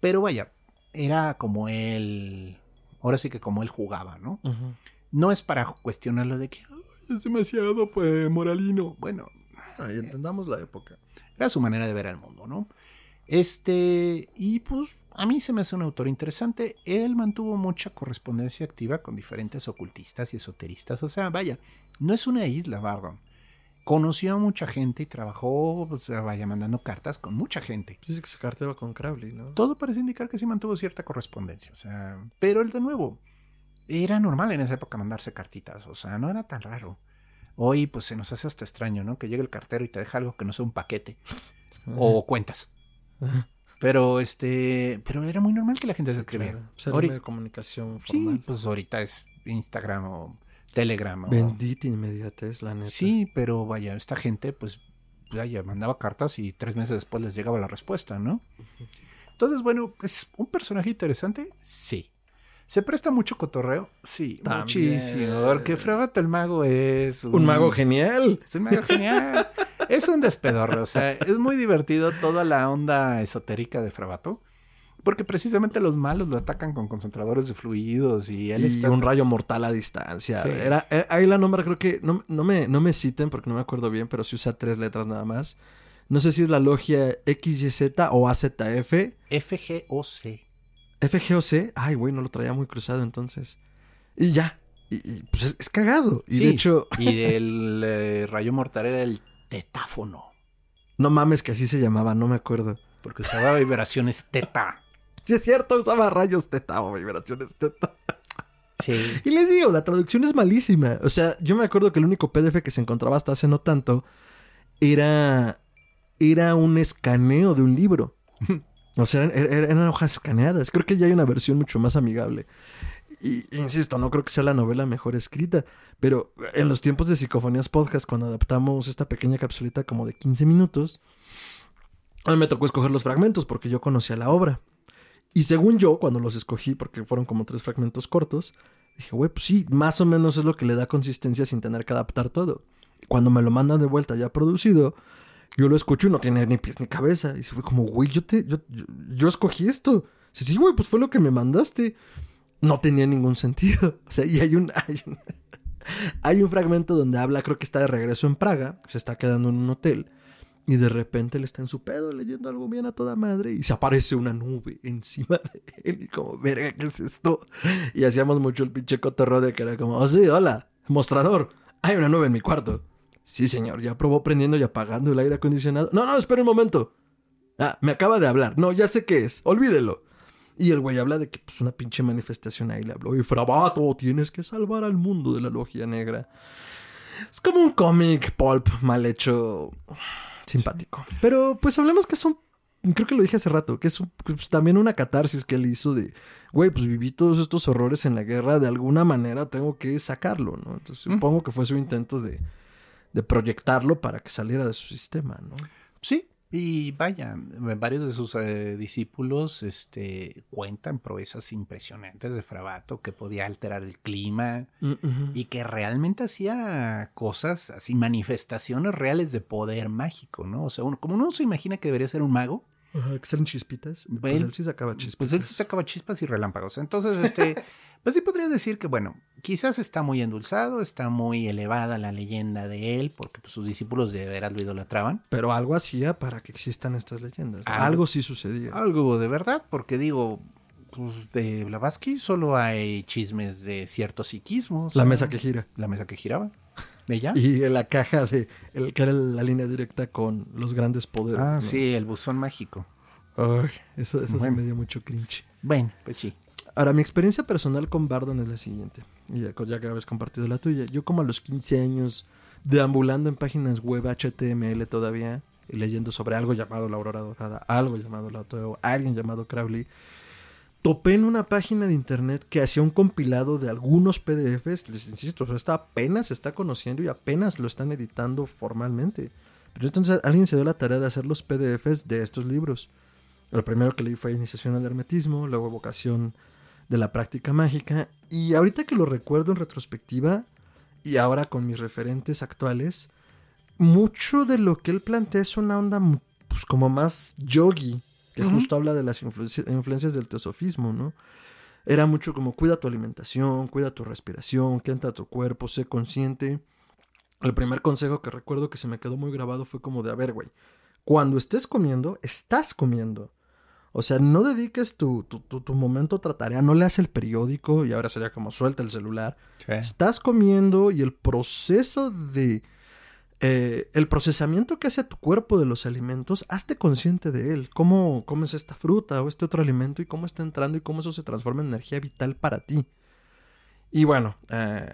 Speaker 1: Pero vaya, era como él, ahora sí que como él jugaba, ¿no? No es para cuestionarlo de que "Ay, es demasiado pues moralino. Bueno,
Speaker 2: Ahí entendamos la época.
Speaker 1: era su manera de ver al mundo, ¿no? Este, y pues a mí se me hace un autor interesante. Él mantuvo mucha correspondencia activa con diferentes ocultistas y esoteristas. O sea, vaya, no es una isla, Bardon. Conoció a mucha gente y trabajó, pues, vaya, mandando cartas con mucha gente.
Speaker 2: Dice que se carteaba con Crowley, ¿no?
Speaker 1: Todo parece indicar que sí mantuvo cierta correspondencia. O sea, pero él de nuevo, era normal en esa época mandarse cartitas. O sea, no era tan raro. Hoy, pues se nos hace hasta extraño, ¿no? Que llegue el cartero y te deja algo que no sea un paquete o cuentas. Pero este, pero era muy normal que la gente se
Speaker 2: Sí,
Speaker 1: escribiera.
Speaker 2: claro. Pues era de comunicación
Speaker 1: sí,
Speaker 2: formal.
Speaker 1: pues ahorita es Instagram o Telegram. o-
Speaker 2: Bendita inmediatez, la neta.
Speaker 1: Sí, pero vaya, esta gente, pues, vaya, mandaba cartas y tres meses después les llegaba la respuesta, ¿no? Entonces, bueno, ¿es un personaje interesante? Sí. ¿Se presta mucho cotorreo? Sí,
Speaker 2: También.
Speaker 1: muchísimo. Porque Fragato el mago es
Speaker 2: Un mago genial.
Speaker 1: Es un mago genial. es un despedorro. O sea, es muy divertido toda la onda esotérica de Frabato. Porque precisamente los malos lo atacan con concentradores de fluidos y él
Speaker 2: y
Speaker 1: está.
Speaker 2: un rayo mortal a distancia.
Speaker 1: Sí.
Speaker 2: Era, eh, ahí la nombra, creo que. No, no me, no me citen porque no me acuerdo bien, pero sí usa tres letras nada más. No sé si es la logia XYZ o AZF.
Speaker 1: FGOC.
Speaker 2: FGOC. Ay, güey, no lo traía muy cruzado entonces. Y ya. Y, y, pues es, es cagado. Y
Speaker 1: Sí.
Speaker 2: de hecho,
Speaker 1: Y el eh, rayo mortal era el tetáfono.
Speaker 2: no mames que así se llamaba, no me acuerdo.
Speaker 1: Porque usaba vibraciones teta.
Speaker 2: Sí, es cierto, usaba rayos teta o vibraciones teta.
Speaker 1: Sí.
Speaker 2: Y les digo, la traducción es malísima. O sea, yo me acuerdo que el único PDF que se encontraba hasta hace no tanto era, era un escaneo de un libro. O sea, eran, eran- eran hojas escaneadas. Creo que ya hay una versión mucho más amigable. Y insisto, no creo que sea la novela mejor escrita, pero en los tiempos de Psicofonías Podcast, cuando adaptamos esta pequeña capsulita como de 15 minutos, a mí me tocó escoger los fragmentos porque yo conocía la obra. Y según yo, cuando los escogí, porque fueron como tres fragmentos cortos, dije, güey, pues sí, más o menos es lo que le da consistencia sin tener que adaptar todo. Cuando me lo mandan de vuelta ya producido, yo lo escucho y no tiene ni pies ni cabeza. Y se fue como, güey, yo, te, yo, yo, yo escogí esto. Sí, sí, güey, pues fue lo que me mandaste. No tenía ningún sentido. O sea, y hay un, hay un, hay un fragmento donde habla, creo que está de regreso en Praga, se está quedando en un hotel. Y de repente él está en su pedo leyendo algo bien a toda madre y se aparece una nube encima de él y como, verga, ¿qué es esto? Y hacíamos mucho el pinche cotorreo de que era como, oh sí, hola, mostrador, hay una nube en mi cuarto. Sí, señor, ya probó prendiendo y apagando el aire acondicionado. No, no, espera un momento. Ah, me acaba de hablar. No, ya sé qué es. Olvídelo. Y el güey habla de que pues una pinche manifestación ahí le habló. Y Frabato, tienes que salvar al mundo de la logia negra. Es como un cómic pulp mal hecho. Simpático. Pero pues hablemos que es un. Creo que lo dije hace rato, que es un- pues, también una catarsis que él hizo de, güey, pues viví todos estos horrores en la guerra, de alguna manera tengo que sacarlo, ¿no? Entonces
Speaker 1: Mm.
Speaker 2: supongo que fue su intento de, de proyectarlo para que saliera de su sistema, ¿no?
Speaker 1: Sí, y vaya, varios de sus eh, discípulos este, cuentan proezas impresionantes de Frabato, que podía alterar el clima y que realmente hacía cosas, así manifestaciones reales de poder mágico, ¿no? O sea, uno- como uno se imagina que debería ser un mago,
Speaker 2: Ajá, que salen chispitas. Pues
Speaker 1: Él-
Speaker 2: él sí sacaba chispitas.
Speaker 1: pues él sacaba chispas y relámpagos. Entonces, este, pues sí podrías decir que, bueno, quizás está muy endulzado, está muy elevada la leyenda de él, porque pues, sus discípulos de veras lo idolatraban.
Speaker 2: Pero algo hacía para que existan estas leyendas.
Speaker 1: Algo.
Speaker 2: Algo, sí sucedía.
Speaker 1: Algo de verdad, porque digo, pues de Blavatsky solo hay chismes de ciertos psiquismos.
Speaker 2: La mesa que gira.
Speaker 1: La mesa que giraba. ¿De ya?
Speaker 2: Y la caja de. El, que era la línea directa con los grandes poderes.
Speaker 1: Ah,
Speaker 2: ¿no?
Speaker 1: sí, el buzón mágico.
Speaker 2: Ay, eso eso sí me dio mucho cringe.
Speaker 1: Bueno, pues sí.
Speaker 2: Ahora, mi experiencia personal con Bardon es la siguiente. Ya, ya que habéis compartido la tuya. Yo como a los 15 años, deambulando en páginas web HTML todavía, y leyendo sobre algo llamado La Aurora Dorada, algo llamado La Oteo, alguien llamado Crowley, topé en una página de internet que hacía un compilado de algunos PDFs. Les insisto, o esta apenas se está conociendo y apenas lo están editando formalmente. Pero entonces alguien se dio la tarea de hacer los PDFs de estos libros. Lo primero que leí fue Iniciación al Hermetismo, luego Evocación de la Práctica Mágica. Y ahorita que lo recuerdo en retrospectiva, y ahora con mis referentes actuales, mucho de lo que él plantea es una onda pues, como más yogi, que justo habla de las influenci- influencias del teosofismo, ¿no? Era mucho como cuida tu alimentación, cuida tu respiración, a tu cuerpo, sé consciente. El primer consejo que recuerdo que se me quedó muy grabado fue como de, a ver, güey, cuando estés comiendo, estás comiendo. O sea, no dediques tu, tu, tu, tu momento a tarea, no leas el periódico y ahora sería como suelta el celular. Estás comiendo y el proceso de... eh, el procesamiento que hace tu cuerpo de los alimentos, hazte consciente de él. Cómo comes esta fruta o este otro alimento y cómo está entrando y cómo eso se transforma en energía vital para ti. Y bueno, eh,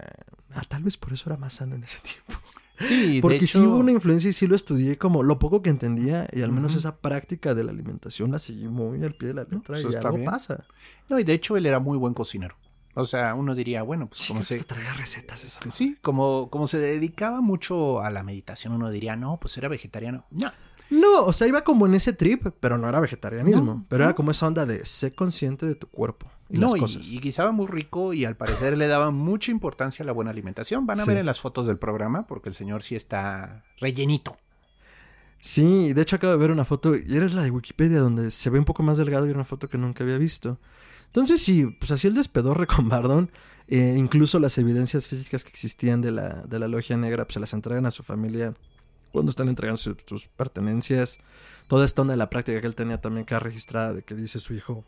Speaker 2: ah, tal vez por eso era más sano en ese tiempo.
Speaker 1: Sí,
Speaker 2: Porque
Speaker 1: de
Speaker 2: sí
Speaker 1: hecho,
Speaker 2: hubo una influencia y sí lo estudié como lo poco que entendía y al menos esa práctica de la alimentación la seguí muy al pie de la letra
Speaker 1: pues
Speaker 2: y algo
Speaker 1: bien.
Speaker 2: pasa.
Speaker 1: No, y de hecho él era muy buen cocinero. O sea, uno diría, bueno, pues
Speaker 2: Sí,
Speaker 1: como se...
Speaker 2: traía recetas esa
Speaker 1: Sí, como, como se dedicaba mucho a la meditación, uno diría, no, pues era vegetariano. No,
Speaker 2: No, o sea, iba como en ese trip, pero no era vegetarianismo.
Speaker 1: No,
Speaker 2: pero era como esa onda de sé consciente de tu cuerpo y
Speaker 1: no,
Speaker 2: las
Speaker 1: y,
Speaker 2: cosas.
Speaker 1: y guisaba muy rico y al parecer le daba mucha importancia a la buena alimentación. Van a
Speaker 2: Sí.
Speaker 1: ver en las fotos del programa porque el señor sí está rellenito.
Speaker 2: Sí, de hecho acabo de ver una foto, y eres la de Wikipedia, donde se ve un poco más delgado y era una foto que nunca había visto. Entonces sí, pues así el despedorre con Bardon, eh, incluso las evidencias físicas que existían de la, de la logia negra, pues se las entregan a su familia cuando están entregando su- sus pertenencias. Toda esta onda de la práctica que él tenía también queda registrada de que dice su hijo,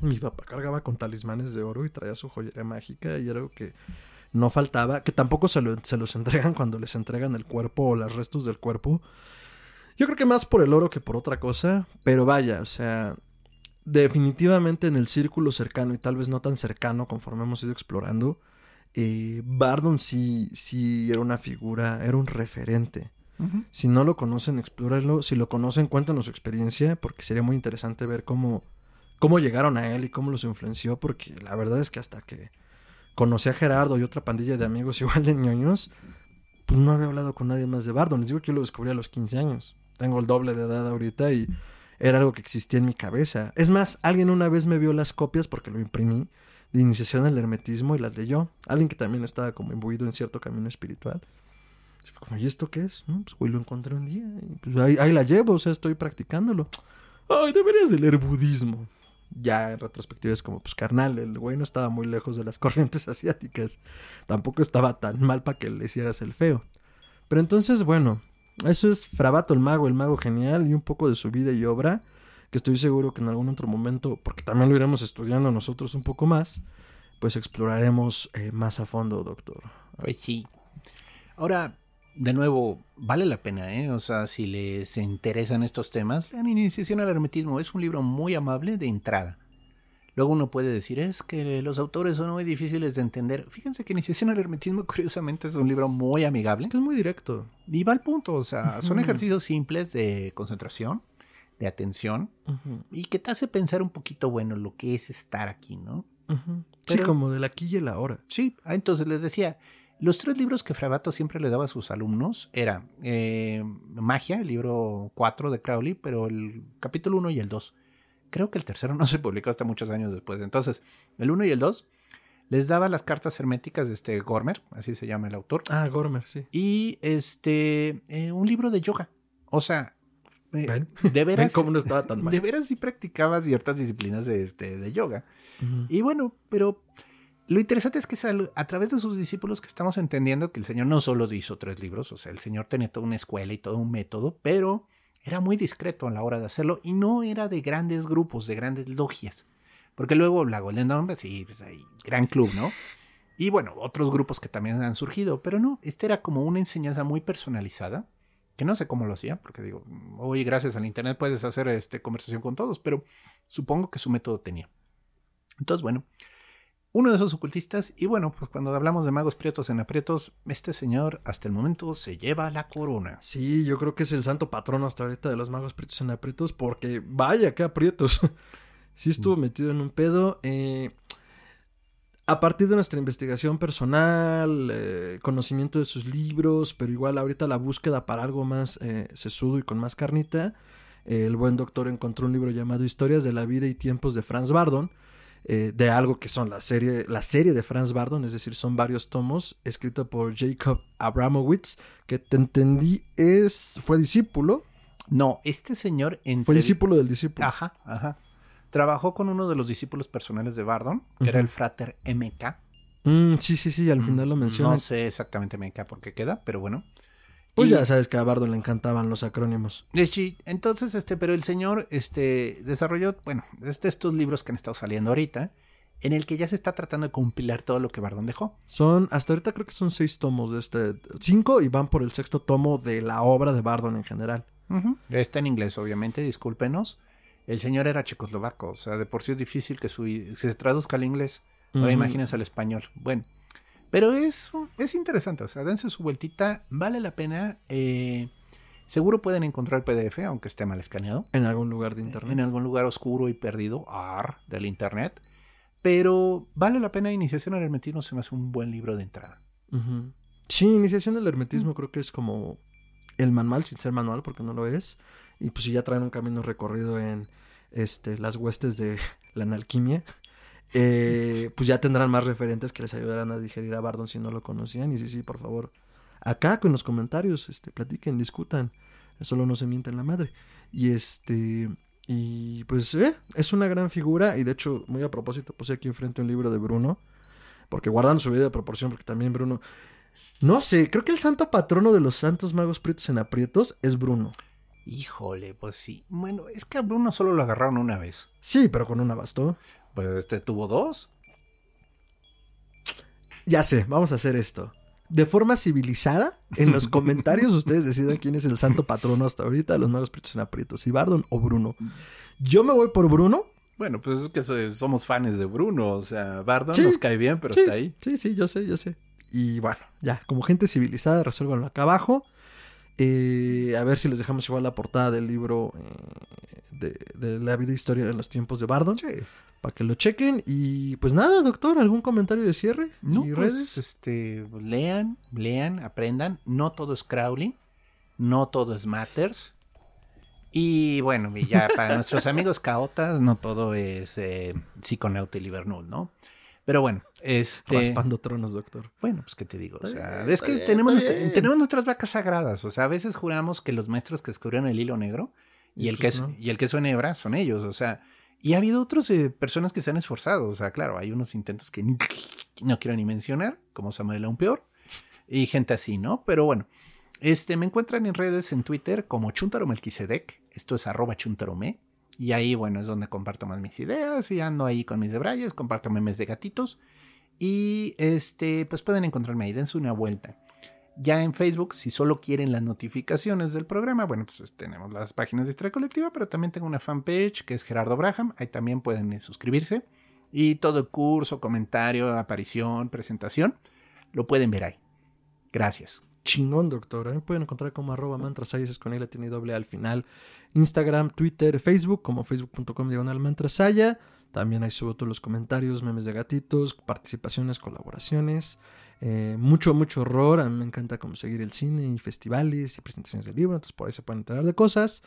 Speaker 2: mi papá cargaba con talismanes de oro y traía su joyería mágica y era algo que no faltaba, que tampoco se, lo- se los entregan cuando les entregan el cuerpo o los restos del cuerpo. Yo creo que más por el oro que por otra cosa, pero vaya, o sea, definitivamente en el círculo cercano y tal vez no tan cercano conforme hemos ido explorando, eh, Bardon sí, sí era una figura, era un referente. Si no lo conocen, explórenlo. Si lo conocen, cuéntanos su experiencia, porque sería muy interesante ver cómo, cómo llegaron a él y cómo los influenció, porque la verdad es que hasta que conocí a Gerardo y otra pandilla de amigos igual de ñoños, pues no había hablado con nadie más de Bardon. Les digo que yo lo descubrí a los 15 años. Tengo el doble de edad ahorita y era algo que existía en mi cabeza. Es más, alguien una vez me vio las copias porque lo imprimí de iniciación al hermetismo y las leyó. Alguien que también estaba como imbuido en cierto camino espiritual. Y fue como, ¿y esto qué es? No, pues güey, lo encontré un día. Y, pues, ahí, la llevo, o sea, estoy practicándolo. Ay, deberías de leer budismo. Ya en retrospectiva es como, pues carnal, el güey no estaba muy lejos de las corrientes asiáticas. Tampoco estaba tan mal para que le hicieras el feo. Pero entonces, bueno, eso es Frabato el mago, el mago genial y un poco de su vida y obra, que estoy seguro que en algún otro momento, porque también lo iremos estudiando nosotros un poco más, pues exploraremos eh, más a fondo, doctor.
Speaker 1: Pues sí. Ahora, de nuevo, vale la pena, ¿eh? O sea, si les interesan estos temas, lean Iniciación al Hermetismo. Es un libro muy amable de entrada. Luego uno puede decir, es que los autores son muy difíciles de entender. Fíjense que Iniciación al Hermetismo, curiosamente, es un libro muy amigable.
Speaker 2: Es que es muy directo.
Speaker 1: Y va al punto, o sea, son ejercicios simples de concentración, de atención, y que te hace pensar un poquito, bueno, lo que es estar aquí, ¿no?
Speaker 2: Sí,
Speaker 1: Pero-
Speaker 2: como del aquí y el ahora.
Speaker 1: Sí, ah, entonces les decía, los tres libros que Fravato siempre le daba a sus alumnos era eh, Magia, el libro 4 de Crowley, pero el capítulo 1 y el 2. Creo que el tercero no se publicó hasta muchos años después. Entonces, el 1 y el 2 les daba las cartas herméticas de este Gormer, así se llama el autor,
Speaker 2: Ah, Gormer, sí.
Speaker 1: y este eh, un libro de yoga. O sea, eh,
Speaker 2: ¿Ven?
Speaker 1: de
Speaker 2: Ven
Speaker 1: veras,
Speaker 2: cómo no estaba tan
Speaker 1: de
Speaker 2: mal.
Speaker 1: veras sí practicaba ciertas disciplinas de, este, de yoga.
Speaker 2: Ujú.
Speaker 1: Y bueno, pero lo interesante es que es al- a través de sus discípulos que estamos entendiendo que el Señor no solo hizo tres libros, o sea, el Señor tenía toda una escuela y todo un método, pero era muy discreto a la hora de hacerlo y no era de grandes grupos, de grandes logias. Porque luego la Golden Dawn, pues sí, pues hay gran club, ¿no? Y bueno, otros grupos que también han surgido, pero no, este era como una enseñanza muy personalizada, que no sé cómo lo hacía, porque digo, hoy gracias al Internet puedes hacer este, conversación con todos, pero supongo que su método tenía. Entonces, bueno, uno de esos ocultistas, y bueno, pues cuando hablamos de magos prietos en aprietos, este señor hasta el momento se lleva la corona.
Speaker 2: Sí, yo creo que es el santo patrono hasta ahorita de los magos prietos en aprietos, porque vaya que aprietos. sí estuvo metido en un pedo. eh, a partir de nuestra investigación personal, eh, conocimiento de sus libros, pero igual ahorita la búsqueda para algo más eh, sesudo y con más carnita, el buen doctor encontró un libro llamado Historias de la vida y tiempos de Franz Bardon, eh, de algo que son la serie, la serie de Franz Bardon, es decir, son varios tomos, escrito por Jacob Abramowitz, que te entendí es, fue discípulo,
Speaker 1: No, este señor entre...
Speaker 2: fue discípulo del discípulo.
Speaker 1: Ajá, ajá. Trabajó con uno de los discípulos personales de Bardon, que era el frater MK.
Speaker 2: Mm, sí, sí, sí, al final lo menciona.
Speaker 1: No sé exactamente MK por qué queda, pero bueno.
Speaker 2: Pues
Speaker 1: Y-
Speaker 2: ya sabes que a Bardon le encantaban los acrónimos.
Speaker 1: Eh, Sí, entonces, este, pero el señor, este, desarrolló, bueno, este, estos libros que han estado saliendo ahorita, en el que ya se está tratando de compilar todo lo que Bardon dejó.
Speaker 2: Son, hasta ahorita creo que son seis tomos de este, cinco y van por el sexto tomo de la obra de Bardon en general.
Speaker 1: Está en inglés, obviamente, discúlpenos. El señor era checoslovaco, o sea, de por sí es difícil que, su, que se traduzca al inglés. Ahora
Speaker 2: Ujú.
Speaker 1: imagínense al español. Bueno, pero es, es interesante, o sea, dense su vueltita, vale la pena. eh, seguro pueden encontrar el PDF, aunque esté mal escaneado,
Speaker 2: En algún lugar de internet.
Speaker 1: en algún lugar oscuro y perdido, ar, del internet. Pero vale la pena Iniciación al Hermetismo, se me hace un buen libro de entrada.
Speaker 2: Sí, iniciación del hermetismo creo que es como el manual, sin ser manual, porque no lo es. Y pues si ya traen un camino recorrido en este, las huestes de la analquimia, eh, pues ya tendrán más referentes que les ayudarán a digerir a Bardon si no lo conocían. Y sí, sí, por favor, acá con los comentarios, este, platiquen, discutan. Solo no se mienten la madre. Y este. Y pues eh, es una gran figura. Y de hecho, muy a propósito, puse aquí enfrente un libro de Bruno. Porque guardan su vida de proporción, porque también Bruno. No sé, creo que el santo patrono de los santos magos prietos en aprietos es Bruno.
Speaker 1: Híjole, pues sí. Bueno, es que a Bruno solo lo agarraron una vez.
Speaker 2: Sí, pero con una bastó.
Speaker 1: Pues este tuvo dos.
Speaker 2: Ya sé, vamos a hacer esto. De forma civilizada, en los comentarios ustedes decidan quién es el santo patrono hasta ahorita de los magos prietos en aprietos, si Bardon o Bruno. Yo me voy por Bruno.
Speaker 1: Bueno, pues es que so- somos fans de Bruno. O sea, Bardon
Speaker 2: Sí.
Speaker 1: nos cae bien, pero
Speaker 2: Sí,
Speaker 1: está ahí.
Speaker 2: Sí, sí, yo sé, yo sé. Y bueno, ya, como gente civilizada, resuélvanlo acá abajo. Eh, a ver si les dejamos igual la portada del libro eh, de, de la vida e historia de los tiempos de Bardon.
Speaker 1: Sí.
Speaker 2: Para que lo chequen. Y pues nada, doctor, ¿algún comentario de cierre?
Speaker 1: No,
Speaker 2: ¿Y
Speaker 1: pues,
Speaker 2: redes?
Speaker 1: este, lean, lean, aprendan. No todo es Crowley, no todo es Matters. Y bueno, y ya para nuestros amigos caotas, no todo es eh, Psiconauta y Livernool, ¿no? Pero bueno, este.
Speaker 2: Raspando tronos, doctor.
Speaker 1: Bueno, pues qué te digo. O sea,
Speaker 2: bien,
Speaker 1: es que
Speaker 2: bien,
Speaker 1: tenemos, nuestra- tenemos nuestras vacas sagradas. O sea, a veces juramos que los maestros que descubrieron el hilo negro y,
Speaker 2: Y
Speaker 1: el,
Speaker 2: pues
Speaker 1: queso,
Speaker 2: no.
Speaker 1: y el queso en hebra son ellos. O sea, y ha habido otras personas que se han esforzado. O sea, claro, hay unos intentos que no quiero ni mencionar, como Samuel aún peor, y gente así, ¿no? Pero bueno, este, me encuentran en redes, en Twitter, como Chuntaro Melquisedec. Esto es arroba chuntarome. Y ahí, bueno, es donde comparto más mis ideas y ando ahí con mis debrayes, comparto memes de gatitos. Y este, pues pueden encontrarme ahí, dense una vuelta. Ya en Facebook, si solo quieren las notificaciones del programa, bueno, pues tenemos las páginas de Historia Colectiva, pero también tengo una fanpage que es Gerardo Braham. Ahí también pueden eh, suscribirse. Y todo curso, comentario, aparición, presentación, lo pueden ver ahí. Gracias.
Speaker 2: Chingón, doctor. A me pueden encontrar como arroba mantrasaya, es con él al final. Instagram, Twitter, Facebook, como facebook.com diagonal mantrasaya. También ahí subo todos los comentarios, memes de gatitos, participaciones, colaboraciones. Eh, mucho, mucho horror. A mí me encanta como seguir el cine y festivales y presentaciones de libros. Entonces por ahí se pueden enterar de cosas.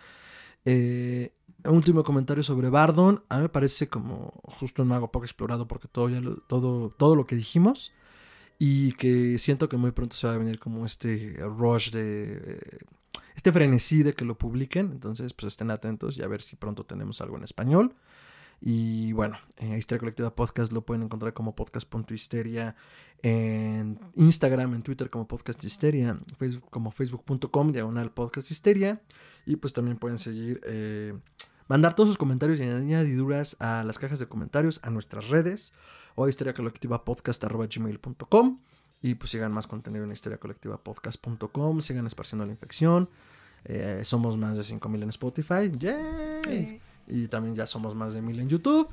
Speaker 2: Eh, último comentario sobre Bardon. A mí me parece como justo un mago poco explorado porque todo, ya lo, todo, todo lo que dijimos. Y que siento que muy pronto se va a venir como este rush de... eh, este frenesí de que lo publiquen. Entonces, pues estén atentos y a ver si pronto tenemos algo en español. Y bueno, eh, Historia Colectiva Podcast lo pueden encontrar como podcast.histeria en Instagram, en Twitter como Podcast Histeria, Facebook como facebook.com diagonal podcast histeria. Y pues también pueden seguir, eh, mandar todos sus comentarios y añadiduras a las cajas de comentarios, a nuestras redes o a historiacolectivapodcast.gmail.com. Y pues sigan más contenido en historiacolectivapodcast.com, sigan esparciendo la infección. Eh, somos más de 5000 en Spotify. ¡Yay! Y también ya somos más de 1000 en YouTube.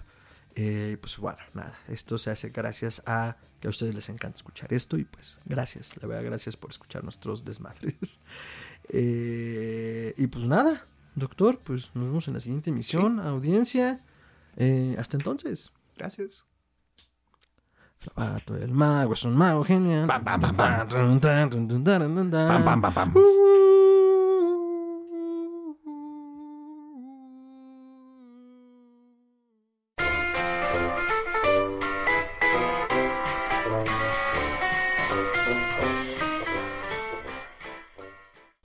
Speaker 2: Eh, pues bueno, nada, esto se hace gracias a que a ustedes les encanta escuchar esto y pues gracias, la verdad, gracias por escuchar nuestros desmadres. Eh, y pues nada, doctor, pues nos vemos en la siguiente emisión, audiencia. Eh, hasta entonces.
Speaker 1: Gracias.
Speaker 2: El mago es un mago genial.
Speaker 1: Pam, pam, pam, pam.